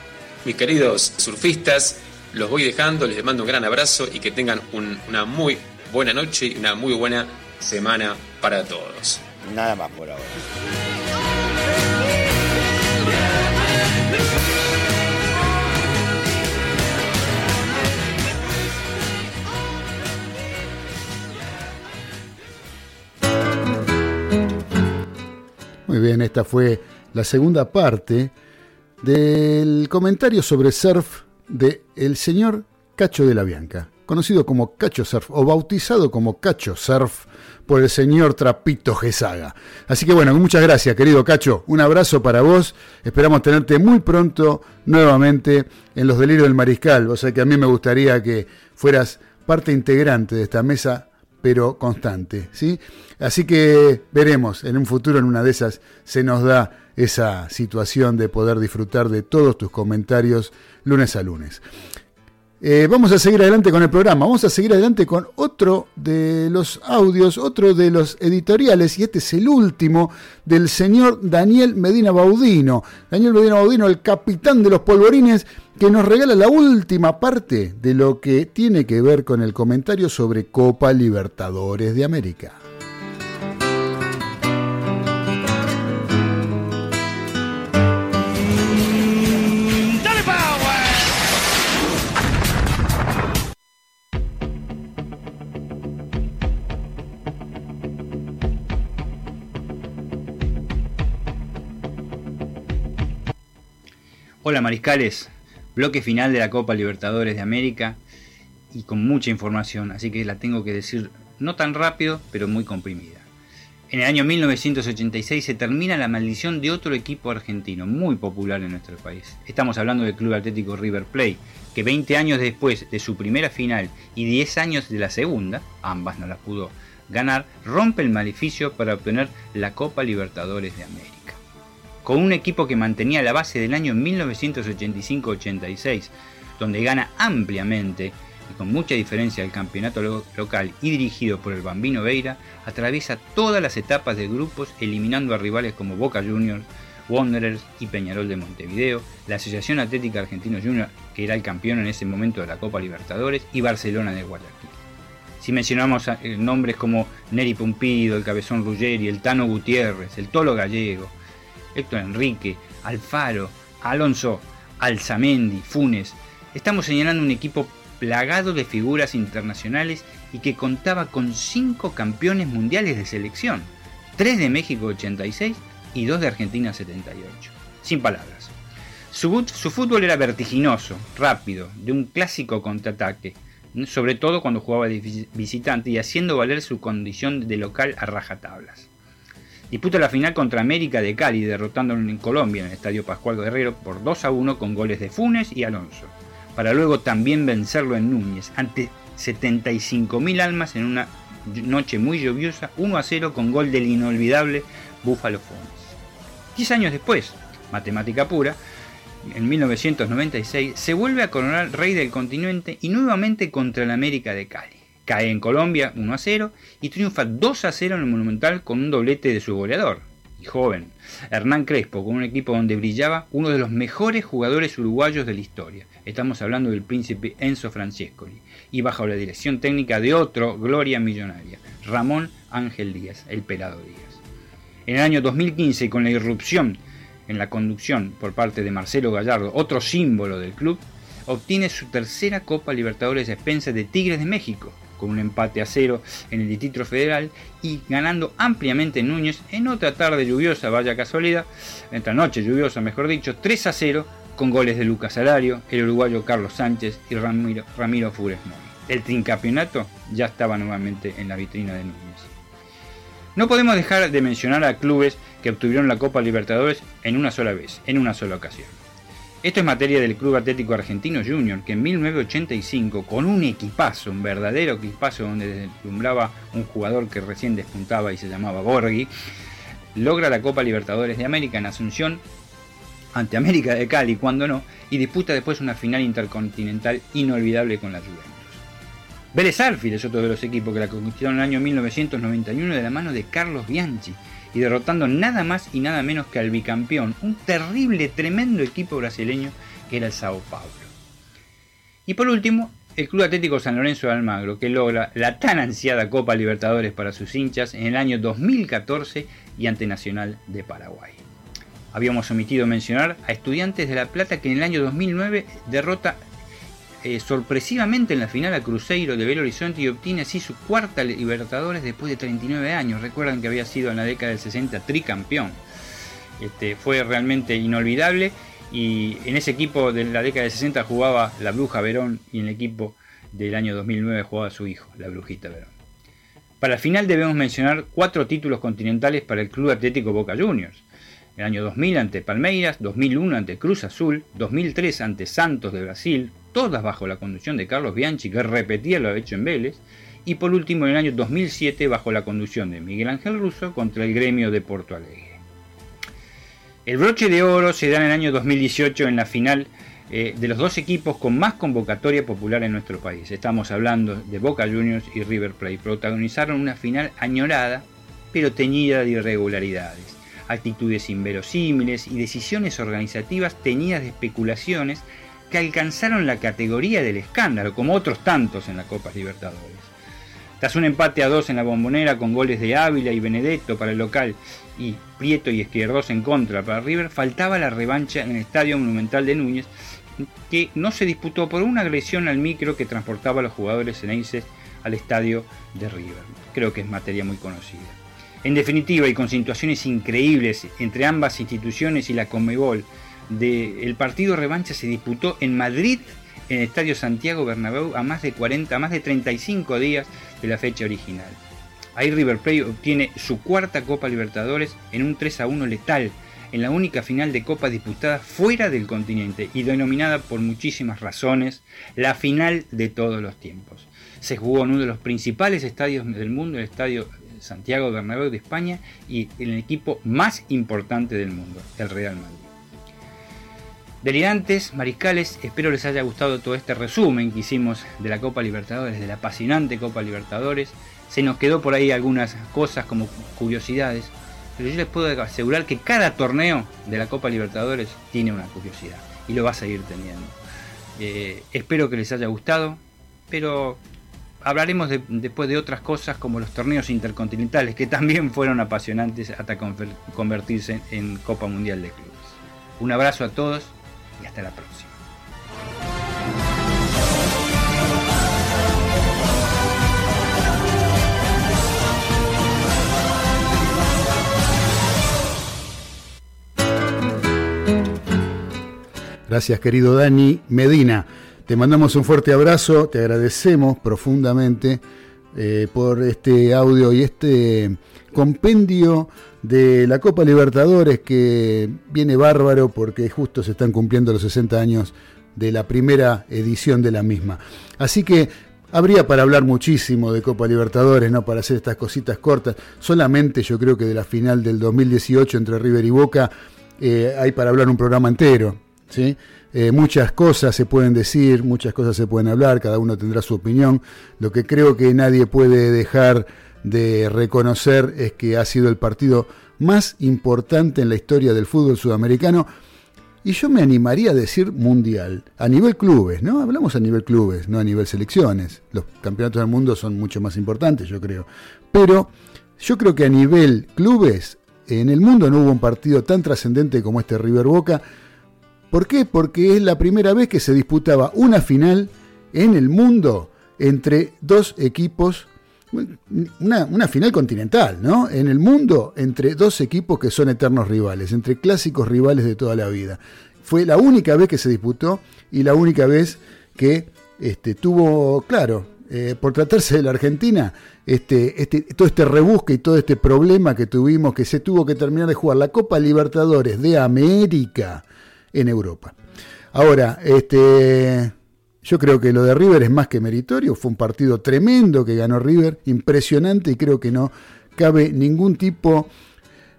[SPEAKER 9] mis queridos surfistas, los voy dejando, les mando un gran abrazo y que tengan un- una muy buena noche y una muy buena semana para todos.
[SPEAKER 7] Nada más por ahora.
[SPEAKER 3] Muy bien, esta fue la segunda parte del comentario sobre surf de el señor Cacho de la Bianca, conocido como Cacho Surf o bautizado como Cacho Surf por el señor Trapito Gesaga. Así que bueno, muchas gracias, querido Cacho. Un abrazo para vos. Esperamos tenerte muy pronto nuevamente en los delirios del mariscal. O sea que a mí me gustaría que fueras parte integrante de esta mesa pero constante, ¿sí? Así que veremos, en un futuro en una de esas se nos da esa situación de poder disfrutar de todos tus comentarios lunes a lunes. Eh, vamos a seguir adelante con el programa, vamos a seguir adelante con otro de los audios, otro de los editoriales, y este es el último del señor Daniel Medina Baudino. Daniel Medina Baudino, el capitán de los polvorines, que nos regala la última parte de lo que tiene que ver con el comentario sobre Copa Libertadores de América.
[SPEAKER 4] Mariscales, bloque final de la Copa Libertadores de América y con mucha información, así que la tengo que decir no tan rápido, pero muy comprimida. En el año 1986 se termina la maldición de otro equipo argentino muy popular en nuestro país. Estamos hablando del Club Atlético River Plate, que 20 años después de su primera final y 10 años de la segunda, ambas no las pudo ganar, rompe el maleficio para obtener la Copa Libertadores de América con un equipo que mantenía la base del año 1985-86, donde gana ampliamente y con mucha diferencia el campeonato lo- local y dirigido por el Bambino Veira, atraviesa todas las etapas de grupos eliminando a rivales como Boca Juniors, Wanderers y Peñarol de Montevideo, la Asociación Atlética Argentino Junior, que era el campeón en ese momento de la Copa Libertadores, y Barcelona de Guayaquil. Si mencionamos eh, nombres como Neri Pumpido, el Cabezón Ruggeri, el Tano Gutiérrez, el Tolo Gallego, Héctor Enrique, Alfaro, Alonso, Alzamendi, Funes. Estamos señalando un equipo plagado de figuras internacionales y que contaba con cinco campeones mundiales de selección, tres de México 86 y dos de Argentina 78. Sin palabras. Su, su fútbol era vertiginoso, rápido, de un clásico contraataque, sobre todo cuando jugaba de vis- visitante y haciendo valer su condición de local a rajatablas. Disputa la final contra América de Cali, derrotándolo en Colombia en el Estadio Pascual Guerrero por 2 a 1 con goles de Funes y Alonso, para luego también vencerlo en Núñez ante 75.000 almas en una noche muy lluviosa, 1 a 0 con gol del inolvidable Búfalo Funes. Diez años después, matemática pura, en 1996, se vuelve a coronar rey del continente y nuevamente contra el América de Cali. Cae en Colombia 1 a 0 y triunfa 2 a 0 en el Monumental con un doblete de su goleador y joven, Hernán Crespo, con un equipo donde brillaba uno de los mejores jugadores uruguayos de la historia. Estamos hablando del príncipe Enzo Francescoli y bajo la dirección técnica de otro Gloria Millonaria, Ramón Ángel Díaz, el pelado Díaz. En el año 2015, con la irrupción en la conducción por parte de Marcelo Gallardo, otro símbolo del club, obtiene su tercera Copa Libertadores a expensas de Tigres de México, con un empate a cero en el Distrito Federal y ganando ampliamente en Núñez en otra tarde lluviosa, vaya casualidad, en otra noche lluviosa mejor dicho, 3 a 0 con goles de Lucas Alario, el uruguayo Carlos Sánchez y Ramiro, Ramiro Fures Mori. El tricampeonato ya estaba nuevamente en la vitrina de Núñez. No podemos dejar de mencionar a clubes que obtuvieron la Copa Libertadores en una sola vez, en una sola ocasión. Esto es materia del Club Atlético Argentino Junior, que en 1985, con un equipazo, un verdadero equipazo donde deslumbraba un jugador que recién despuntaba y se llamaba Borghi, logra la Copa Libertadores de América en Asunción ante América de Cali, cuando no, y disputa después una final intercontinental inolvidable con la Juventus. Vélez Arfield es otro de los equipos que la conquistaron en el año 1991 de la mano de Carlos Bianchi y derrotando nada más y nada menos que al bicampeón, un terrible, tremendo equipo brasileño que era el Sao Paulo. Y por último, el Club Atlético San Lorenzo de Almagro, que logra la tan ansiada Copa Libertadores para sus hinchas en el año 2014 y ante Nacional de Paraguay. Habíamos omitido mencionar a Estudiantes de La Plata que en el año 2009 derrota eh, sorpresivamente en la final a Cruzeiro de Belo Horizonte y obtiene así su cuarta Libertadores después de 39 años. Recuerdan que había sido en la década del 60 tricampeón. Este, fue realmente inolvidable y en ese equipo de la década del 60 jugaba la Bruja Verón y en el equipo del año 2009 jugaba su hijo, la Brujita Verón. Para el final debemos mencionar cuatro títulos continentales para el Club Atlético Boca Juniors. El año 2000 ante Palmeiras, 2001 ante Cruz Azul, 2003 ante Santos de Brasil, todas bajo la conducción de Carlos Bianchi, que repetía lo hecho en Vélez, y por último en el año 2007 bajo la conducción de Miguel Ángel Russo contra el gremio de Porto Alegre. El broche de oro se da en el año 2018 en la final eh, de los dos equipos con más convocatoria popular en nuestro país. Estamos hablando de Boca Juniors y River Plate. Protagonizaron una final añorada, pero teñida de irregularidades, actitudes inverosímiles y decisiones organizativas teñidas de especulaciones que alcanzaron la categoría del escándalo, como otros tantos en la Copa Libertadores. Tras un empate a dos en la bombonera con goles de Ávila y Benedetto para el local y Prieto y Izquierdos en contra para River, faltaba la revancha en el Estadio Monumental de Núñez, que no se disputó por una agresión al micro que transportaba a los jugadores ceneices al estadio de River. Creo que es materia muy conocida. En definitiva, y con situaciones increíbles entre ambas instituciones y la Conmebol, de, el partido revancha se disputó en Madrid, en el Estadio Santiago Bernabéu, a más de 40, a más de 35 días de la fecha original. Ahí River Plate obtiene su cuarta Copa Libertadores en un 3 a 1 letal, en la única final de Copa disputada fuera del continente y denominada por muchísimas razones la final de todos los tiempos. Se jugó en uno de los principales estadios del mundo, el Estadio Santiago Bernabéu de España y en el equipo más importante del mundo, el Real Madrid. Delirantes, mariscales, espero les haya gustado todo este resumen que hicimos de la Copa Libertadores, de la apasionante Copa Libertadores. Se nos quedó por ahí algunas cosas como curiosidades, pero yo les puedo asegurar que cada torneo de la Copa Libertadores tiene una curiosidad y lo va a seguir teniendo. Eh, espero que les haya gustado, pero hablaremos de- después de otras cosas como los torneos intercontinentales que también fueron apasionantes hasta conver- convertirse en Copa Mundial de Clubes. Un abrazo a todos y hasta la próxima.
[SPEAKER 3] Gracias, querido Dani Medina. Te mandamos un fuerte abrazo, te agradecemos profundamente eh, por este audio y este compendio de la Copa Libertadores que viene bárbaro porque justo se están cumpliendo los 60 años de la primera edición de la misma. Así que habría para hablar muchísimo de Copa Libertadores, ¿no? Para hacer estas cositas cortas. Solamente yo creo que de la final del 2018 entre River y Boca eh, hay para hablar un programa entero, ¿sí? Eh, muchas cosas se pueden decir, muchas cosas se pueden hablar, cada uno tendrá su opinión. Lo que creo que nadie puede dejar de reconocer es que ha sido el partido más importante en la historia del fútbol sudamericano y yo me animaría a decir mundial, a nivel clubes, ¿no? Hablamos a nivel clubes, no a nivel selecciones. Los campeonatos del mundo son mucho más importantes, yo creo. Pero yo creo que a nivel clubes, en el mundo no hubo un partido tan trascendente como este River Boca. ¿Por qué? Porque es la primera vez que se disputaba una final en el mundo entre dos equipos una, final continental, ¿no? En el mundo, entre dos equipos que son eternos rivales, entre clásicos rivales de toda la vida. Fue la única vez que se disputó y la única vez que este, tuvo, claro, eh, por tratarse de la Argentina, este, este, todo este rebusque y todo este problema que tuvimos, que se tuvo que terminar de jugar la Copa Libertadores de América en Europa. Ahora, este, yo creo que lo de River es más que meritorio, fue un partido tremendo que ganó River, impresionante y creo que no cabe ningún tipo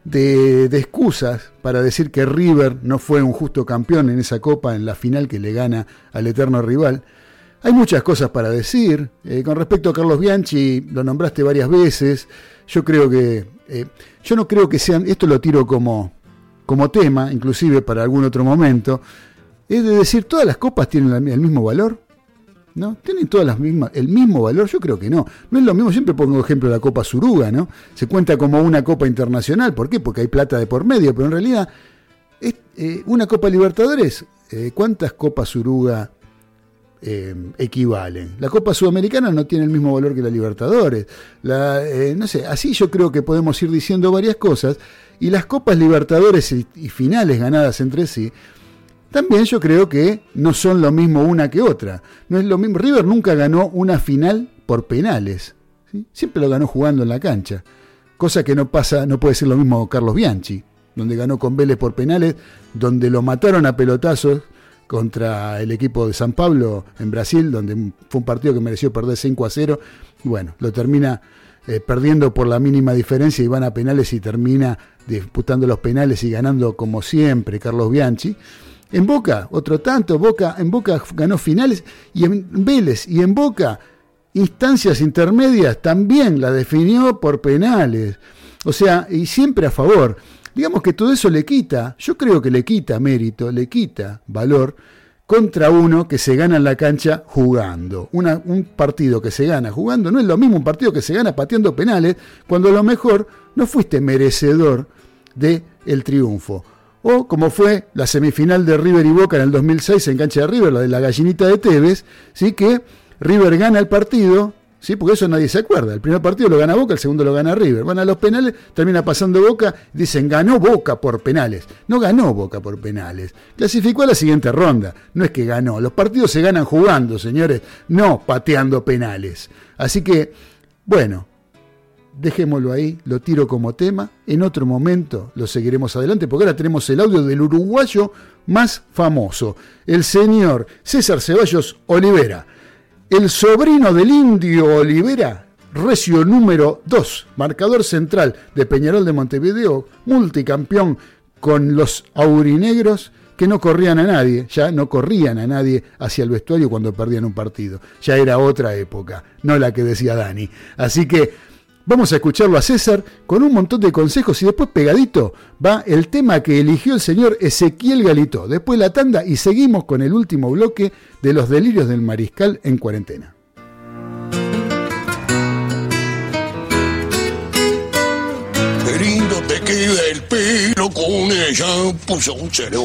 [SPEAKER 3] de, excusas para decir que River no fue un justo campeón en esa copa, en la final que le gana al eterno rival. Hay muchas cosas para decir. Eh, con respecto a Carlos Bianchi, lo nombraste varias veces. Yo creo que. Eh, yo no creo que sean. Esto lo tiro como, como tema, inclusive para algún otro momento. Es de decir, ¿todas las copas tienen el mismo valor? ¿No? ¿Tienen todas las mismas, el mismo valor? Yo creo que no. No es lo mismo, siempre pongo ejemplo la Copa Suruga, ¿no? Se cuenta como una Copa Internacional. ¿Por qué? Porque hay plata de por medio, pero en realidad, es, eh, una Copa Libertadores, eh, ¿cuántas Copas Suruga eh, equivalen? La Copa Sudamericana no tiene el mismo valor que la Libertadores. La, no sé, así yo creo que podemos ir diciendo varias cosas. Y las Copas Libertadores y finales ganadas entre sí también yo creo que no son lo mismo una que otra. No es lo mismo. River nunca ganó una final por penales. Siempre lo ganó jugando en la cancha. Cosa que no pasa, no puede ser lo mismo Carlos Bianchi, donde ganó con Vélez por penales, donde lo mataron a pelotazos contra el equipo de San Pablo en Brasil, donde fue un partido que mereció perder 5 a 0. Bueno, lo termina eh, perdiendo por la mínima diferencia y van a penales y termina disputando los penales y ganando como siempre Carlos Bianchi. En Boca, otro tanto, Boca, en Boca ganó finales y en Vélez y en Boca instancias intermedias también la definió por penales. O sea, y siempre a favor. Digamos que todo eso le quita, yo creo que le quita mérito, le quita valor contra uno que se gana en la cancha jugando. Un partido que se gana jugando no es lo mismo un partido que se gana pateando penales, cuando a lo mejor no fuiste merecedor del el triunfo o como fue la semifinal de River y Boca en el 2006 en cancha de River, la de la gallinita de Tevez, ¿sí? que River gana el partido, ¿sí? porque eso nadie se acuerda, el primer partido lo gana Boca, el segundo lo gana River, van a los penales, termina pasando Boca, dicen ganó Boca por penales, no ganó Boca por penales, clasificó a la siguiente ronda, no es que ganó, los partidos se ganan jugando, señores, no pateando penales, así que, bueno, dejémoslo ahí, lo tiro como tema. En otro momento lo seguiremos adelante porque ahora tenemos el audio del uruguayo más famoso, el señor César Ceballos Olivera, el sobrino del indio Olivera, recio número 2, marcador central de Peñarol de Montevideo, multicampeón con los aurinegros que no corrían a nadie, ya no corrían a nadie hacia el vestuario cuando perdían un partido. Ya era otra época, no la que decía Dani. Así que Vamos a escucharlo a César con un montón de consejos y después pegadito va el tema que eligió el señor Ezequiel Galito. Después la tanda y seguimos con el último bloque de los delirios del mariscal en cuarentena.
[SPEAKER 5] Qué lindo te queda el pelo con ella, puso un cero.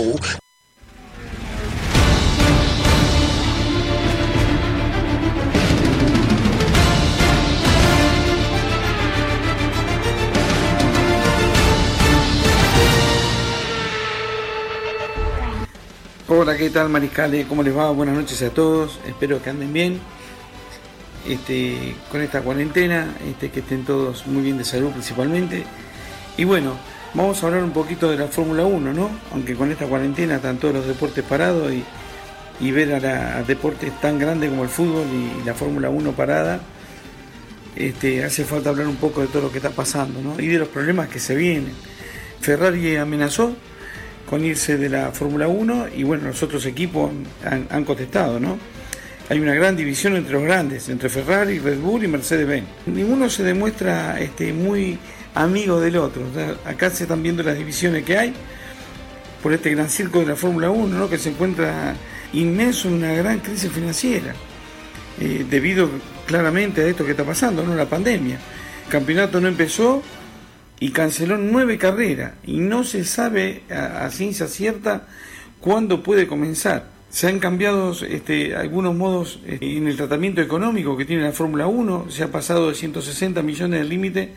[SPEAKER 14] Hola, ¿qué tal Mariscales? ¿Cómo les va? Buenas noches a todos, espero que anden bien. este, con esta cuarentena, este, que estén todos muy bien de salud principalmente. Y bueno, vamos a hablar un poquito de la Fórmula 1, ¿no? Aunque con esta cuarentena están todos los deportes parados y, y ver a, la- deportes tan grandes como el fútbol y la Fórmula 1 parada, este, hace falta hablar un poco de todo lo que está pasando, ¿no? Y de los problemas que se vienen. Ferrari amenazó con irse de la Fórmula 1 y bueno, los otros equipos han, contestado, ¿no? Hay una gran división entre los grandes, entre Ferrari, Red Bull y Mercedes-Benz. Ninguno se demuestra este, muy amigo del otro. Acá se están viendo las divisiones que hay por este gran circo de la Fórmula 1, ¿no? que se encuentra inmerso en una gran crisis financiera, eh, debido claramente a esto que está pasando, ¿no? la pandemia. El campeonato no empezó y canceló nueve carreras y no se sabe a, ciencia cierta cuándo puede comenzar. Se han cambiado este, algunos modos eh, en el tratamiento económico que tiene la Fórmula 1, se ha pasado de 160 millones del límite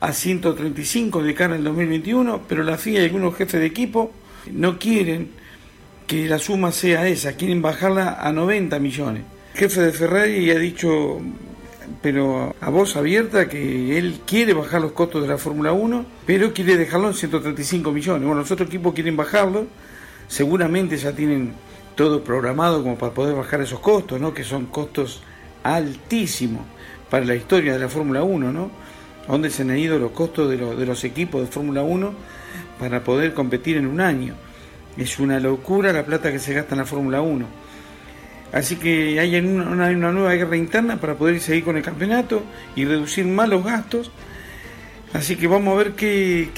[SPEAKER 14] a 135 de cara al 2021, pero la FIA y algunos jefes de equipo no quieren que la suma sea esa, quieren bajarla a 90 millones. El jefe de Ferrari ha dicho, pero a voz abierta, que él quiere bajar los costos de la Fórmula 1, pero quiere dejarlo en 135 millones. Bueno, los otros equipos quieren bajarlo, seguramente ya tienen todo programado como para poder bajar esos costos, ¿no? que son costos altísimos para la historia de la Fórmula 1, ¿no? a dónde se han ido los costos de, lo- de los equipos de Fórmula 1 para poder competir en un año. Es una locura la plata que se gasta en la Fórmula 1. Así que hay una, nueva guerra interna para poder seguir con el campeonato y reducir más los gastos. Así que vamos a ver qué,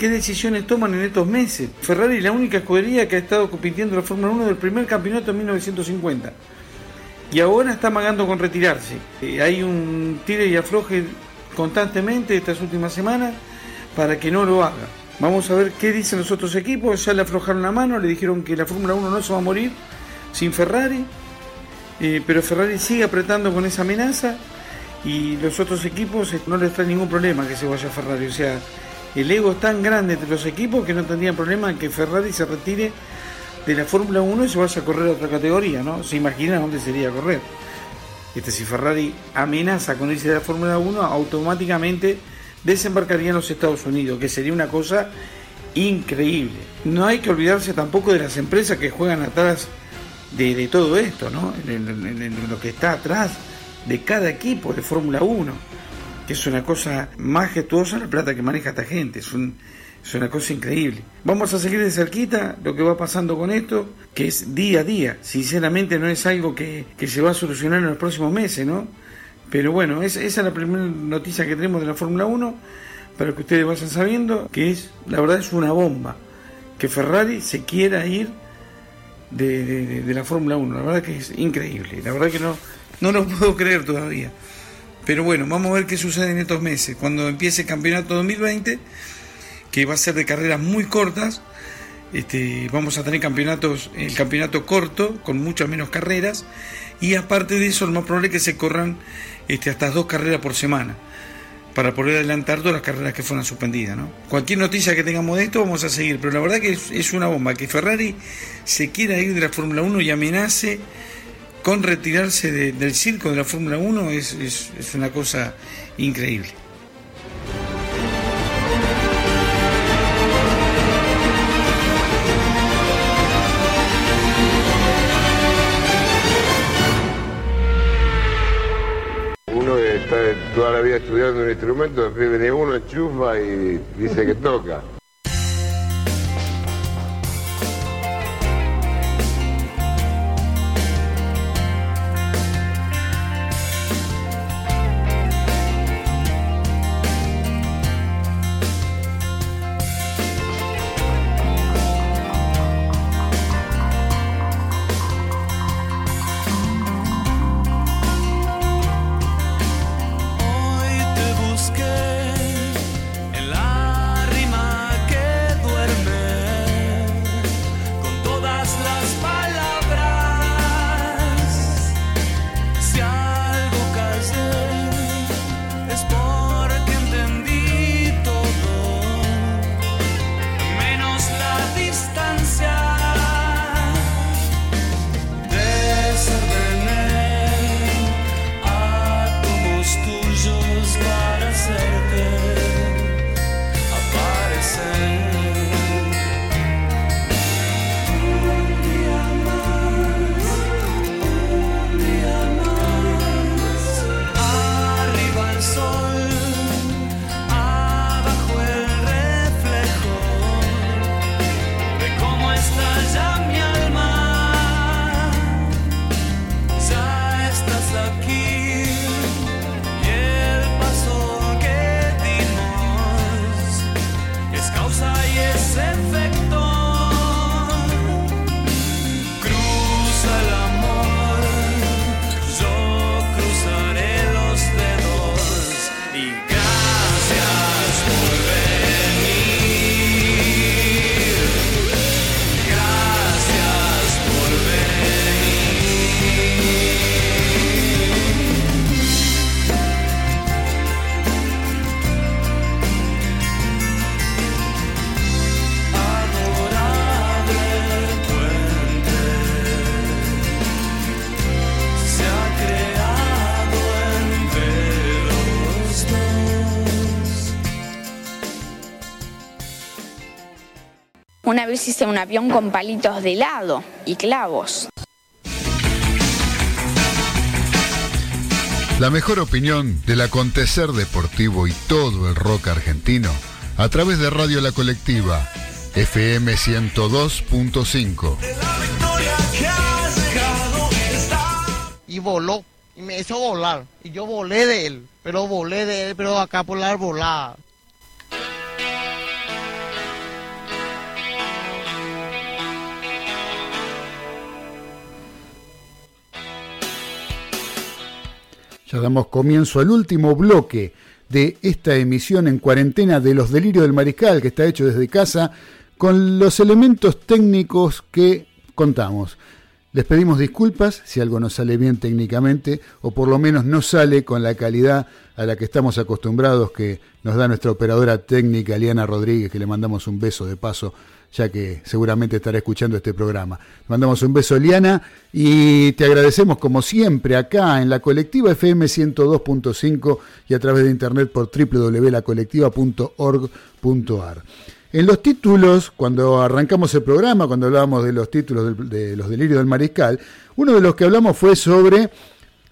[SPEAKER 14] decisiones toman en estos meses. Ferrari es la única escudería que ha estado compitiendo en la Fórmula 1 del primer campeonato en 1950. Y ahora está amagando con retirarse. Eh, hay un tire y afloje constantemente estas últimas semanas para que no lo haga. Vamos a ver qué dicen los otros equipos. Ya le aflojaron la mano, le dijeron que la Fórmula 1 no se va a morir sin Ferrari. Eh, pero Ferrari sigue apretando con esa amenaza y los otros equipos eh, no les trae ningún problema que se vaya Ferrari. O sea, el ego es tan grande entre los equipos que no tendrían problema que Ferrari se retire de la Fórmula 1 y se vaya a correr a otra categoría, ¿no? Se imagina dónde sería correr. Este, si Ferrari amenaza con irse de la Fórmula 1, automáticamente desembarcaría en los Estados Unidos, que sería una cosa increíble. No hay que olvidarse tampoco de las empresas que juegan atrás de, todo esto, ¿no? En, lo que está atrás de cada equipo de Fórmula 1, que es una cosa majestuosa la plata que maneja esta gente, es, un- es una cosa increíble. Vamos a seguir de cerquita lo que va pasando con esto, que es día a día. Sinceramente no es algo que, que se va a solucionar en los próximos meses, ¿no? Pero bueno, es- esa es la primera noticia que tenemos de la Fórmula 1, para que ustedes vayan sabiendo que es, la verdad es una bomba, que Ferrari se quiera ir de, la Fórmula 1. La verdad que es increíble. La verdad que no, no lo (laughs) puedo creer todavía. Pero bueno, vamos a ver qué sucede en estos meses. Cuando empiece el campeonato 2020, que va a ser de carreras muy cortas, este, vamos a tener campeonatos, el campeonato corto, con muchas menos carreras, y aparte de eso, lo más probable es que se corran este, hasta dos carreras por semana, para poder adelantar todas las carreras que fueron suspendidas. ¿no? Cualquier noticia que tengamos de esto, vamos a seguir, pero la verdad que es, es una bomba, que Ferrari se quiera ir de la Fórmula 1 y amenace con retirarse de- del circo de la Fórmula 1 es, es- es una cosa increíble.
[SPEAKER 10] Estudiando un instrumento, después viene uno, enchufa y dice que toca.
[SPEAKER 8] Una vez hice un avión con palitos de helado y clavos.
[SPEAKER 3] La mejor opinión del acontecer deportivo y todo el rock argentino a través de Radio La Colectiva, FM 102.5.
[SPEAKER 1] Y voló. Y me hizo volar. Y yo volé de él. Pero volé de él, pero acá por la arbolada.
[SPEAKER 3] Ya damos comienzo al último bloque de esta emisión en cuarentena de los delirios del mariscal, que está hecho desde casa, con los elementos técnicos que contamos. Les pedimos disculpas si algo no sale bien técnicamente o por lo menos no sale con la calidad a la que estamos acostumbrados que nos da nuestra operadora técnica Liana Rodríguez, que le mandamos un beso de paso, ya que seguramente estará escuchando este programa. Le mandamos un beso Liana y te agradecemos como siempre acá en la colectiva FM 102.5 y a través de internet por www.lacolectiva.org.ar. En los títulos, cuando arrancamos el programa, cuando hablábamos de los títulos de, los delirios del mariscal, uno de los que hablamos fue sobre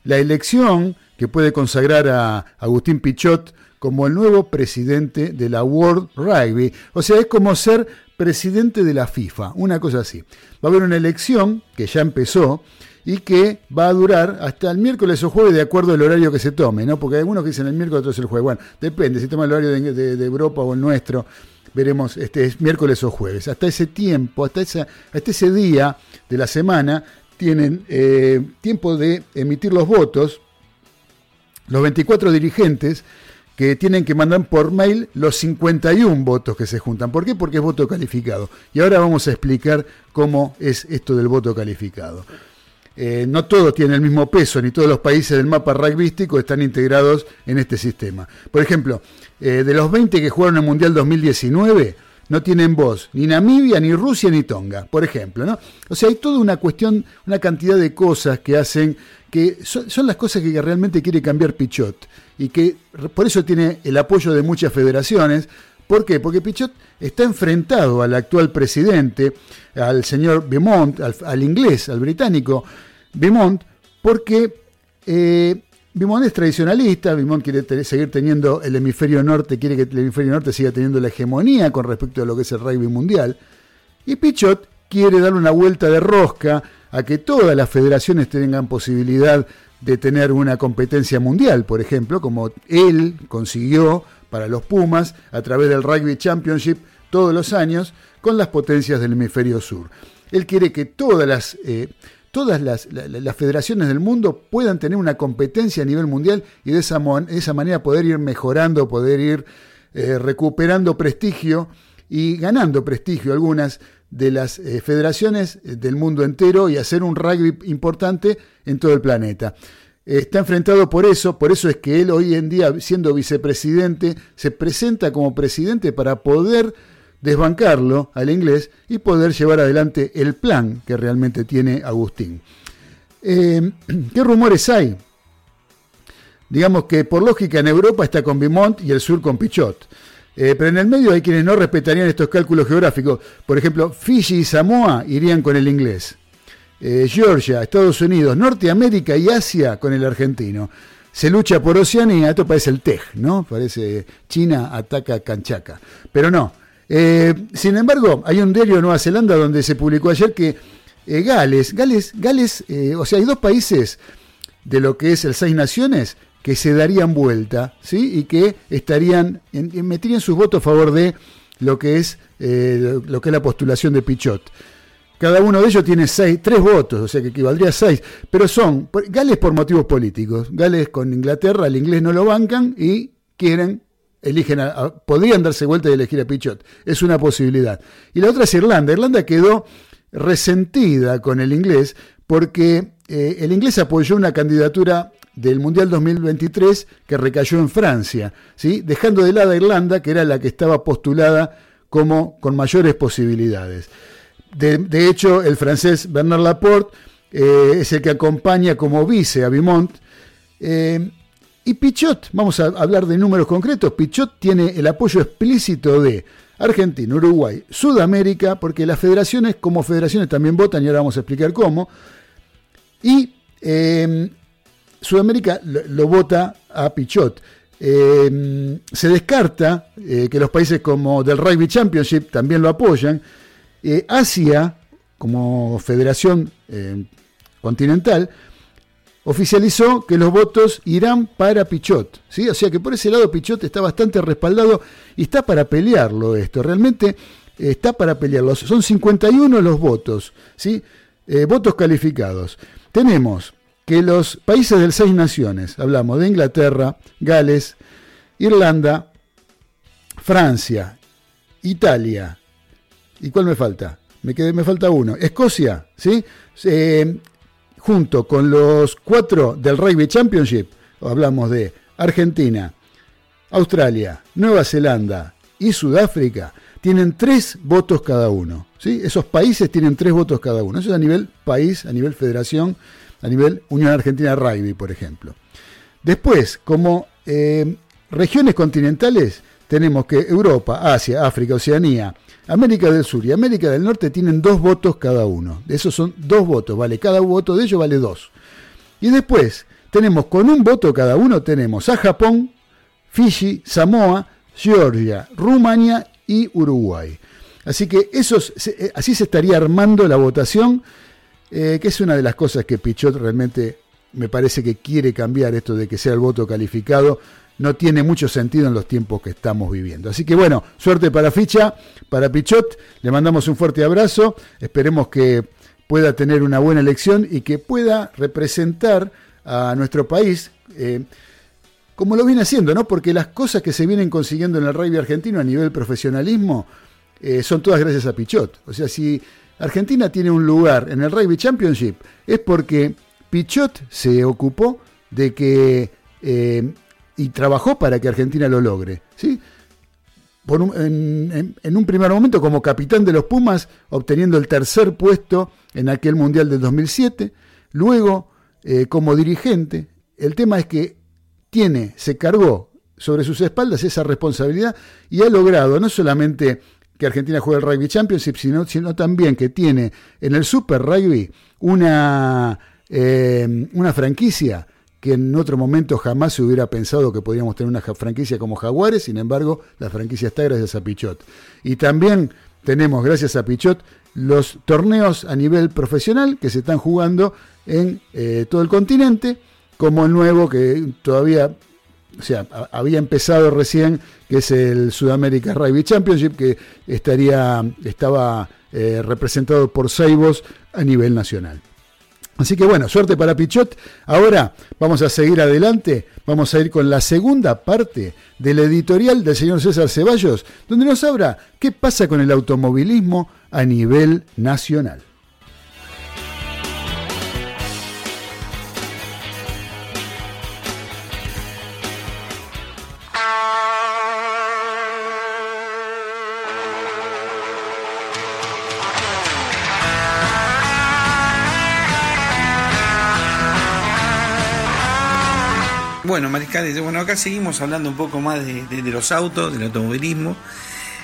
[SPEAKER 3] la elección que puede consagrar a Agustín Pichot como el nuevo presidente de la World Rugby. O sea, es como ser presidente de la FIFA, una cosa así. Va a haber una elección que ya empezó y que va a durar hasta el miércoles o jueves de acuerdo al horario que se tome, ¿no? Porque hay algunos que dicen el miércoles, otros el jueves. Bueno, depende, si toma el horario de, Europa o el nuestro, veremos, este es miércoles o jueves. Hasta ese tiempo, hasta, hasta ese día de la semana, tienen eh, tiempo de emitir los votos los 24 dirigentes que tienen que mandar por mail los 51 votos que se juntan. ¿Por qué? Porque es voto calificado. Y ahora vamos a explicar cómo es esto del voto calificado. Eh, no todos tienen el mismo peso, ni todos los países del mapa rugbyístico están integrados en este sistema. Por ejemplo, eh, de los 20 que jugaron el Mundial 2019, no tienen voz ni Namibia, ni Rusia, ni Tonga, por ejemplo. ¿no? O sea, hay toda una cuestión, una cantidad de cosas que hacen, que son, las cosas que realmente quiere cambiar Pichot y que por eso tiene el apoyo de muchas federaciones. ¿Por qué? Porque Pichot está enfrentado al actual presidente, al señor Beaumont, al, inglés, al británico Beaumont, porque eh, Beaumont es tradicionalista, Beaumont quiere seguir teniendo el hemisferio norte, quiere que el hemisferio norte siga teniendo la hegemonía con respecto a lo que es el rugby mundial, y Pichot quiere darle una vuelta de rosca a que todas las federaciones tengan posibilidad de tener una competencia mundial, por ejemplo, como él consiguió para los Pumas a través del Rugby Championship todos los años con las potencias del hemisferio sur. Él quiere que todas las, eh, todas las, la- la- las federaciones del mundo puedan tener una competencia a nivel mundial y de esa, de esa manera poder ir mejorando, poder ir eh, recuperando prestigio y ganando prestigio algunas de las eh, federaciones eh, del mundo entero y hacer un rugby importante en todo el planeta. Está enfrentado por eso, por eso es que él hoy en día, siendo vicepresidente, se presenta como presidente para poder desbancarlo al inglés y poder llevar adelante el plan que realmente tiene Agustín. Eh, (clears throat) ¿Qué rumores hay? Digamos que por lógica en Europa está con Beaumont y el sur con Pichot. Eh, pero en el medio hay quienes no respetarían estos cálculos geográficos. Por ejemplo, Fiji y Samoa irían con el inglés. Eh, Georgia, Estados Unidos, Norteamérica y Asia con el argentino. Se lucha por Oceanía, esto parece el TEJ, ¿no? Parece China ataca Canchaca. Pero no. Eh, sin embargo, hay un diario de Nueva Zelanda donde se publicó ayer que Gales, Gales, Gales, o sea, hay dos países de lo que es el Seis Naciones que se darían vuelta, ¿sí? Y que estarían, en- meterían sus votos a favor de lo que es, eh, lo que es la postulación de Pichot. Cada uno de ellos tiene seis, tres votos, o sea que equivaldría a seis, pero son Gales por motivos políticos. Gales con Inglaterra, el inglés no lo bancan y quieren, eligen, a- a- podrían darse vuelta y elegir a Pichot. Es una posibilidad. Y la otra es Irlanda. Irlanda quedó resentida con el inglés porque eh, el inglés apoyó una candidatura del Mundial 2023 que recayó en Francia, ¿sí? dejando de lado a Irlanda, que era la que estaba postulada como con mayores posibilidades. De, hecho, el francés Bernard Laporte eh, es el que acompaña como vice a Beaumont. Eh, y Pichot, vamos a hablar de números concretos, Pichot tiene el apoyo explícito de Argentina, Uruguay, Sudamérica, porque las federaciones como federaciones también votan y ahora vamos a explicar cómo. Y eh, Sudamérica lo, vota a Pichot. Eh, se descarta eh, que los países como del Rugby Championship también lo apoyan. Eh, Asia, como federación continental, oficializó que los votos irán para Pichot. ¿sí? O sea que por ese lado Pichot está bastante respaldado y está para pelearlo esto. Realmente está para pelearlo. Son 51 los votos, ¿sí? Votos calificados. Tenemos que los países del Seis Naciones, hablamos de Inglaterra, Gales, Irlanda, Francia, Italia, ¿y cuál me falta? Me, quedé, me falta uno. Escocia, ¿sí? Eh, junto con los cuatro del Rugby Championship, hablamos de Argentina, Australia, Nueva Zelanda y Sudáfrica, tienen tres votos cada uno. ¿sí? Esos países tienen tres votos cada uno. Eso es a nivel país, a nivel federación, a nivel Unión Argentina Rugby, por ejemplo. Después, como eh, regiones continentales, tenemos que Europa, Asia, África, Oceanía, América del Sur y América del Norte tienen dos votos cada uno. De esos son dos votos, vale, cada voto de ellos vale dos. Y después tenemos con un voto cada uno, tenemos a Japón, Fiji, Samoa, Georgia, Rumania y Uruguay. Así que esos, eh, así se estaría armando la votación, eh, que es una de las cosas que Pichot realmente me parece que quiere cambiar esto de que sea el voto calificado. No tiene mucho sentido en los tiempos que estamos viviendo. Así que bueno, suerte para Ficha, para Pichot. Le mandamos un fuerte abrazo. Esperemos que pueda tener una buena elección y que pueda representar a nuestro país. eh, como lo viene haciendo, ¿no? Porque las cosas que se vienen consiguiendo en el rugby argentino a nivel profesionalismo eh, son todas gracias a Pichot. O sea, si Argentina tiene un lugar en el Rugby Championship es porque Pichot se ocupó de que eh, y trabajó para que Argentina lo logre, ¿sí? Por un- en, un primer momento como capitán de los Pumas, obteniendo el tercer puesto en aquel Mundial del 2007, luego eh, como dirigente. El tema es que tiene, se cargó sobre sus espaldas esa responsabilidad y ha logrado no solamente que Argentina juegue el Rugby Championship, sino, también que tiene en el Super Rugby una, eh, una franquicia que en otro momento jamás se hubiera pensado que podríamos tener una franquicia como Jaguares, sin embargo, la franquicia está gracias a Pichot. Y también tenemos, gracias a Pichot, los torneos a nivel profesional que se están jugando en eh, todo el continente, como el nuevo que todavía o sea, había empezado recién, que es el Sudamérica Rugby Championship, que estaría, estaba eh, representado por Seibos a nivel nacional. Así que bueno, suerte para Pichot. Ahora vamos a seguir adelante, vamos a ir con la segunda parte del editorial del señor César Ceballos, donde nos habla qué pasa con el automovilismo a nivel nacional.
[SPEAKER 14] Bueno, Mariscales, bueno, acá seguimos hablando un poco más de, los autos, del automovilismo.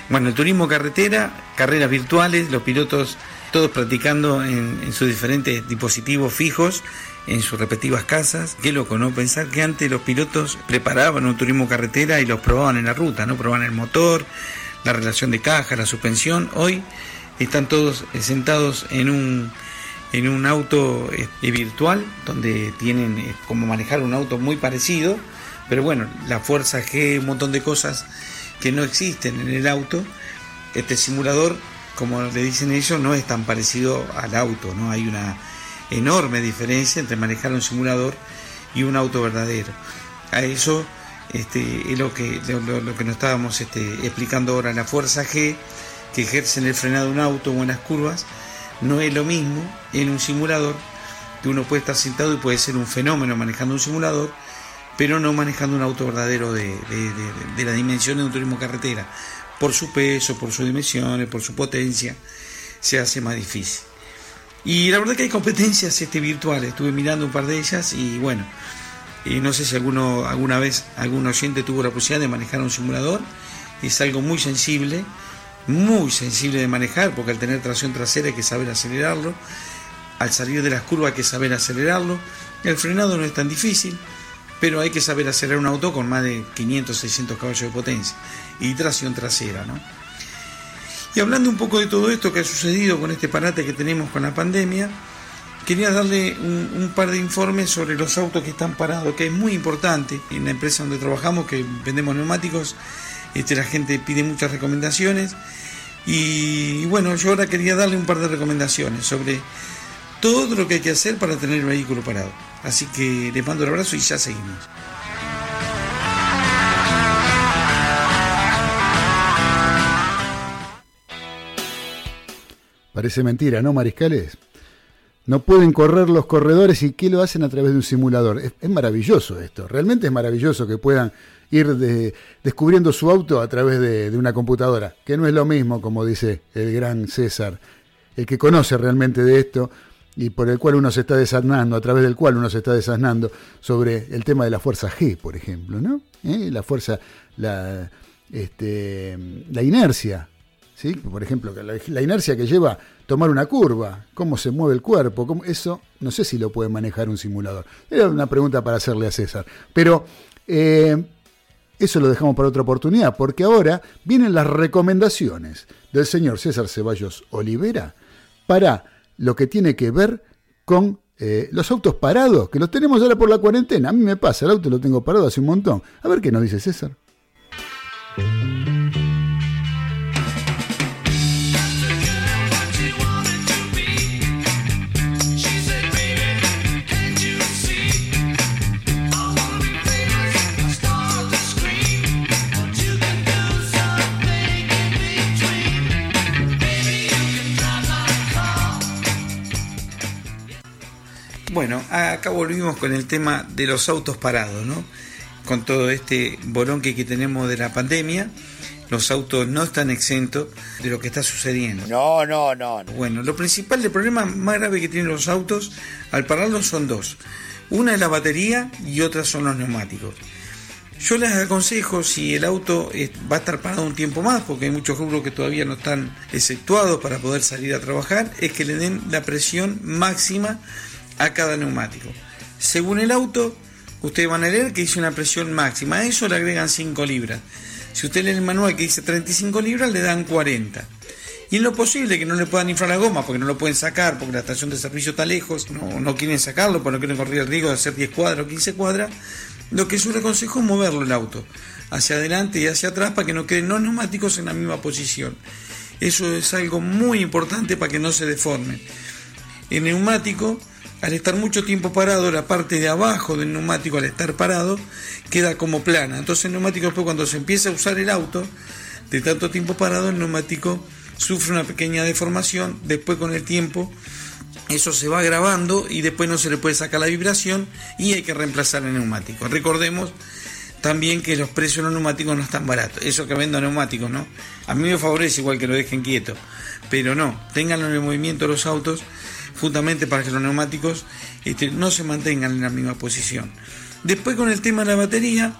[SPEAKER 14] Bueno, el turismo carretera, carreras virtuales, los pilotos todos practicando en, sus diferentes dispositivos fijos, en sus respectivas casas. Qué loco, ¿no? Pensar que antes los pilotos preparaban un turismo carretera y los probaban en la ruta, ¿no? Probaban el motor, la relación de caja, la suspensión. Hoy están todos sentados en un en un auto eh, virtual donde tienen eh, como manejar un auto muy parecido, pero bueno, la fuerza G, un montón de cosas que no existen en el auto. Este simulador, como le dicen ellos, no es tan parecido al auto, ¿no? Hay una enorme diferencia entre manejar un simulador y un auto verdadero. A eso este, es lo que, lo, que nos estábamos este, explicando ahora, la fuerza G que ejerce en el frenado de un auto o en las curvas, no es lo mismo en un simulador, que uno puede estar sentado y puede ser un fenómeno manejando un simulador, pero no manejando un auto verdadero de, de, de- la dimensión de un turismo carretera. Por su peso, por sus dimensiones, por su potencia, se hace más difícil. Y la verdad que hay competencias este, virtuales, estuve mirando un par de ellas y bueno, y no sé si alguno, alguna vez algún oyente tuvo la posibilidad de manejar un simulador, es algo muy sensible, muy sensible de manejar, porque al tener tracción trasera hay que saber acelerarlo, al salir de las curvas hay que saber acelerarlo, el frenado no es tan difícil, pero hay que saber acelerar un auto con más de 500, 600 caballos de potencia y tracción trasera, ¿no? Y hablando un poco de todo esto que ha sucedido con este parate que tenemos con la pandemia, quería darle un, un par de informes sobre los autos que están parados, que es muy importante. En la empresa donde trabajamos, que vendemos neumáticos, este, la gente pide muchas recomendaciones. Y, bueno, yo ahora quería darle un par de recomendaciones sobre todo lo que hay que hacer para tener el vehículo parado. Así que les mando un abrazo y ya seguimos.
[SPEAKER 3] Parece mentira, ¿no, mariscales? No pueden correr los corredores y ¿qué lo hacen a través de un simulador? Es, es maravilloso esto, realmente es maravilloso que puedan ir de- descubriendo su auto a través de, una computadora, que no es lo mismo, como dice el gran César, el que conoce realmente de esto y por el cual uno se está desasnando, a través del cual uno se está desasnando sobre el tema de la fuerza G, por ejemplo, ¿no? ¿Eh? La fuerza, la, este, la inercia, ¿sí? Por ejemplo, la, inercia que lleva tomar una curva, cómo se mueve el cuerpo, eso no sé si lo puede manejar un simulador. Era una pregunta para hacerle a César. Pero eh, eso lo dejamos para otra oportunidad, porque ahora vienen las recomendaciones del señor César Ceballos Olivera para lo que tiene que ver con eh, los autos parados, que los tenemos ahora por la cuarentena. A mí me pasa, el auto lo tengo parado hace un montón. A ver qué nos dice César.
[SPEAKER 14] Bueno, acá volvimos con el tema de los autos parados, ¿no? Con todo este bolonque que tenemos de la pandemia, los autos no están exentos de lo que está sucediendo.
[SPEAKER 7] No, no, no. no.
[SPEAKER 14] Bueno, lo principal, el problema más grave que tienen los autos al pararlos son dos. Una es la batería y otra son los neumáticos. Yo les aconsejo, si el auto va a estar parado un tiempo más, porque hay muchos rubros que todavía no están exceptuados para poder salir a trabajar, es que le den la presión máxima a cada neumático. Según el auto, ustedes van a leer que dice una presión máxima. A eso le agregan 5 libras. Si usted lee el manual que dice 35 libras, le dan 40. Y en lo posible que no le puedan inflar la goma porque no lo pueden sacar, porque la estación de servicio está lejos, no, no quieren sacarlo porque no quieren correr el riesgo de hacer 10 cuadras o 15 cuadras, lo que yo le aconsejo es moverlo el auto hacia adelante y hacia atrás para que no queden los neumáticos en la misma posición. Eso es algo muy importante para que no se deformen. El neumático, al estar mucho tiempo parado, la parte de abajo del neumático al estar parado queda como plana. Entonces el neumático después cuando se empieza a usar el auto, de tanto tiempo parado, el neumático sufre una pequeña deformación, después con el tiempo eso se va grabando y después no se le puede sacar la vibración y hay que reemplazar el neumático. Recordemos también que los precios de los neumáticos no están baratos. Eso que vendo neumáticos, ¿no? A mí me favorece igual que lo dejen quieto, pero no, tengan en el movimiento los autos justamente para que los neumáticos este, no se mantengan en la misma posición. Después con el tema de la batería,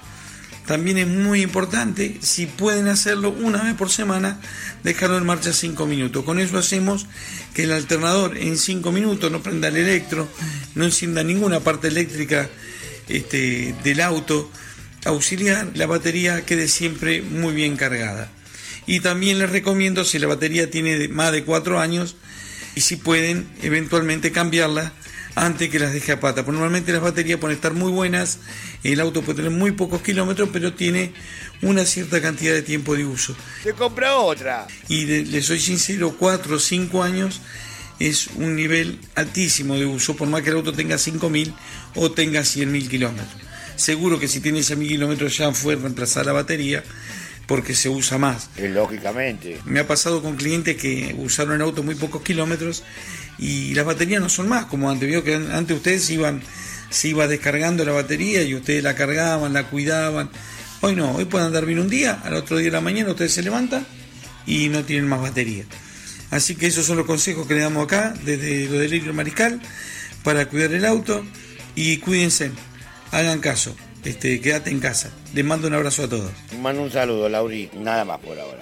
[SPEAKER 14] también es muy importante, si pueden hacerlo una vez por semana, dejarlo en marcha 5 minutos. Con eso hacemos que el alternador en 5 minutos no prenda el electro, no encienda ninguna parte eléctrica este, del auto auxiliar, la batería quede siempre muy bien cargada. Y también les recomiendo, si la batería tiene más de 4 años, y si pueden eventualmente cambiarla antes que las deje a pata. Porque normalmente las baterías pueden estar muy buenas, el auto puede tener muy pocos kilómetros, pero tiene una cierta cantidad de tiempo de uso.
[SPEAKER 7] Se compra otra.
[SPEAKER 14] Y le soy sincero, 4 o 5 años es un nivel altísimo de uso, por más que el auto tenga 5.000 o tenga 100.000 kilómetros. Seguro que si tiene 100.000 kilómetros ya fue reemplazar la batería porque se usa más.
[SPEAKER 7] Lógicamente.
[SPEAKER 14] Me ha pasado con clientes que usaron el auto muy pocos kilómetros y las baterías no son más como antes. Vio que an- antes ustedes iban, se iba descargando la batería y ustedes la cargaban, la cuidaban. Hoy no, hoy pueden andar bien un día, al otro día de la mañana ustedes se levantan y no tienen más batería. Así que esos son los consejos que le damos acá desde lo del Hilo Mariscal para cuidar el auto y cuídense, hagan caso, este, quédate en casa. Les mando un abrazo a todos.
[SPEAKER 7] Les mando un saludo, Lauri. Nada más por ahora.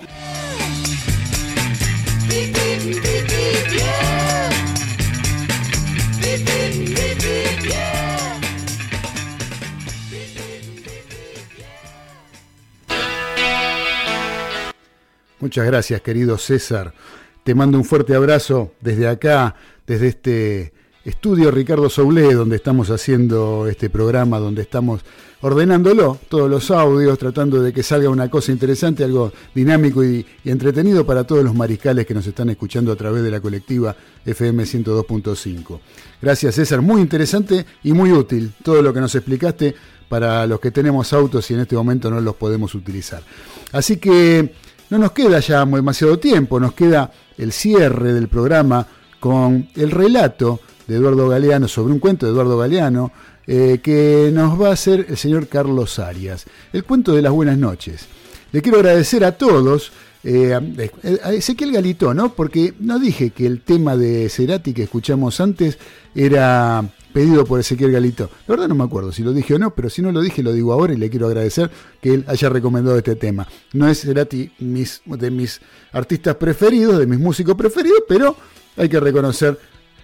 [SPEAKER 3] Muchas gracias, querido César. Te mando un fuerte abrazo desde acá, desde este estudio Ricardo Soulé, donde estamos haciendo este programa, donde estamos ordenándolo, todos los audios, tratando de que salga una cosa interesante, algo dinámico y, y entretenido para todos los mariscales que nos están escuchando a través de la colectiva FM 102.5. Gracias, César. Muy interesante y muy útil todo lo que nos explicaste para los que tenemos autos y en este momento no los podemos utilizar. Así que no nos queda ya demasiado tiempo, nos queda el cierre del programa con el relato de Eduardo Galeano sobre un cuento de Eduardo Galeano eh, que nos va a hacer el señor Carlos Arias, el cuento de las buenas noches. Le quiero agradecer a todos, eh, a Ezequiel Galito, ¿no? Porque no dije que el tema de Cerati que escuchamos antes era pedido por Ezequiel Galito. La verdad no me acuerdo si lo dije o no, pero si no lo dije lo digo ahora y le quiero agradecer que él haya recomendado este tema. No es Cerati de mis artistas preferidos, de mis músicos preferidos, pero hay que reconocer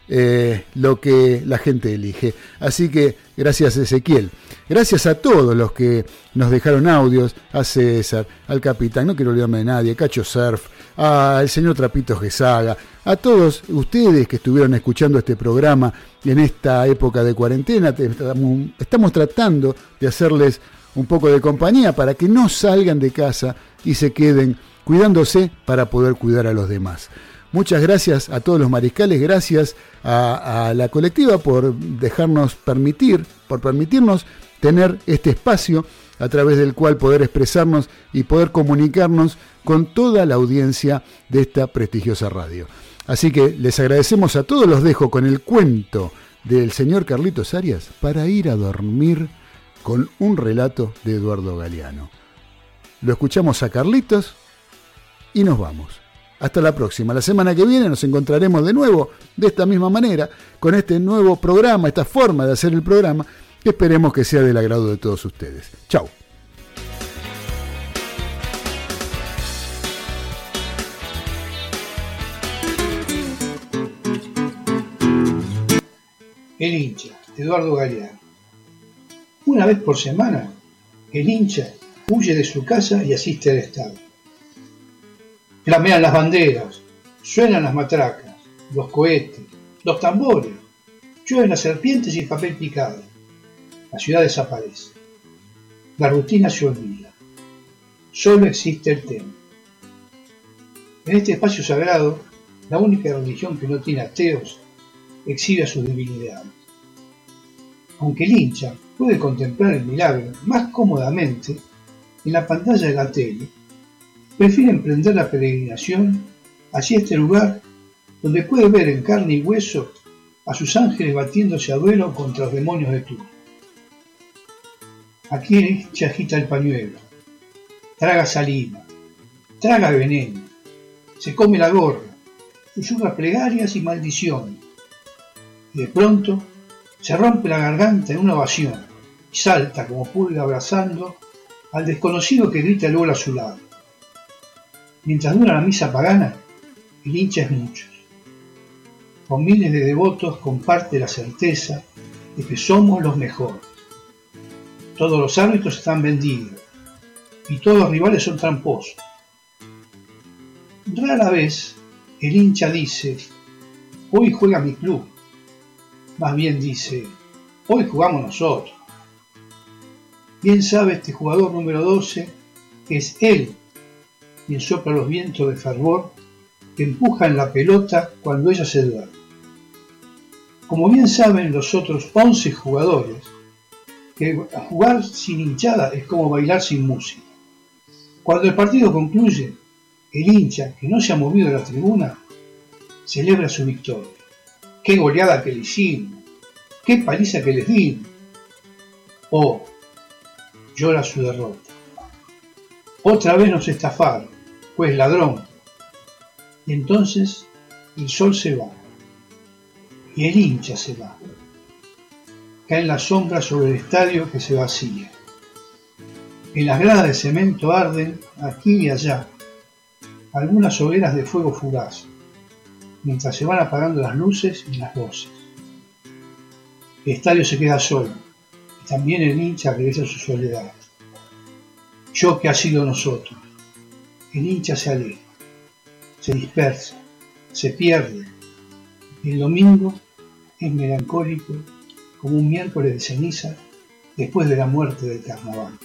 [SPEAKER 3] eh, lo que la gente elige. Así que gracias Ezequiel. Gracias a todos los que nos dejaron audios, a César, al capitán, no quiero olvidarme de nadie, Cacho Surf, al señor Trapito Gesaga, a todos ustedes que estuvieron escuchando este programa en esta época de cuarentena. Estamos tratando de hacerles un poco de compañía para que no salgan de casa y se queden cuidándose para poder cuidar a los demás. Muchas gracias a todos los mariscales, gracias a, la colectiva por dejarnos permitir, por permitirnos tener este espacio a través del cual poder expresarnos y poder comunicarnos con toda la audiencia de esta prestigiosa radio. Así que les agradecemos a todos, los dejo con el cuento del señor Carlitos Arias para ir a dormir con un relato de Eduardo Galeano. Lo escuchamos a Carlitos y nos vamos. Hasta la próxima. La semana que viene nos encontraremos de nuevo de esta misma manera, con este nuevo programa, esta forma de hacer el programa, que esperemos que sea del agrado de todos ustedes. Chao.
[SPEAKER 15] El hincha, Eduardo Galeano. Una vez por semana, el hincha huye de su casa y asiste al estadio. Flamean las banderas, suenan las matracas, los cohetes, los tambores, llueven las serpientes y el papel picado. La ciudad desaparece. La rutina se olvida. Solo existe el templo. En este espacio sagrado, la única religión que no tiene ateos exhibe a sus debilidades. Aunque el hincha puede contemplar el milagro más cómodamente en la pantalla de la tele, prefiere emprender la peregrinación hacia este lugar donde puede ver en carne y hueso a sus ángeles batiéndose a duelo contra los demonios de turno. Aquí hincha agita el pañuelo, traga saliva, traga veneno, se come la gorra, susurra plegarias y maldiciones. Y de pronto se rompe la garganta en una ovación y salta como pulga abrazando al desconocido que grita gol a su lado. Mientras dura la misa pagana, el hincha es muchos. Con miles de devotos comparte la certeza de que somos los mejores. Todos los árbitros están vendidos y todos los rivales son tramposos. Rara vez el hincha dice, hoy juega mi club. Más bien dice, hoy jugamos nosotros. Bien sabe este jugador número 12 que es él quien sopla los vientos de fervor que empujan la pelota cuando ella se duerme. Como bien saben los otros 11 jugadores, que jugar sin hinchada es como bailar sin música. Cuando el partido concluye, el hincha, que no se ha movido de la tribuna, celebra su victoria. ¡Qué goleada que le hicimos! ¡Qué paliza que les dimos! O llora su derrota. Otra vez nos estafaron, pues ladrón. Y entonces el sol se va y el hincha se va. Caen las sombras sobre el estadio que se vacía. En las gradas de cemento arden, aquí y allá, algunas hogueras de fuego fugaz, mientras se van apagando las luces y las voces. El estadio se queda solo y también el hincha regresa a su soledad. Yo que ha sido nosotros. El hincha se aleja, se dispersa, se pierde. El domingo es melancólico como un miércoles de ceniza después de la muerte del carnaval.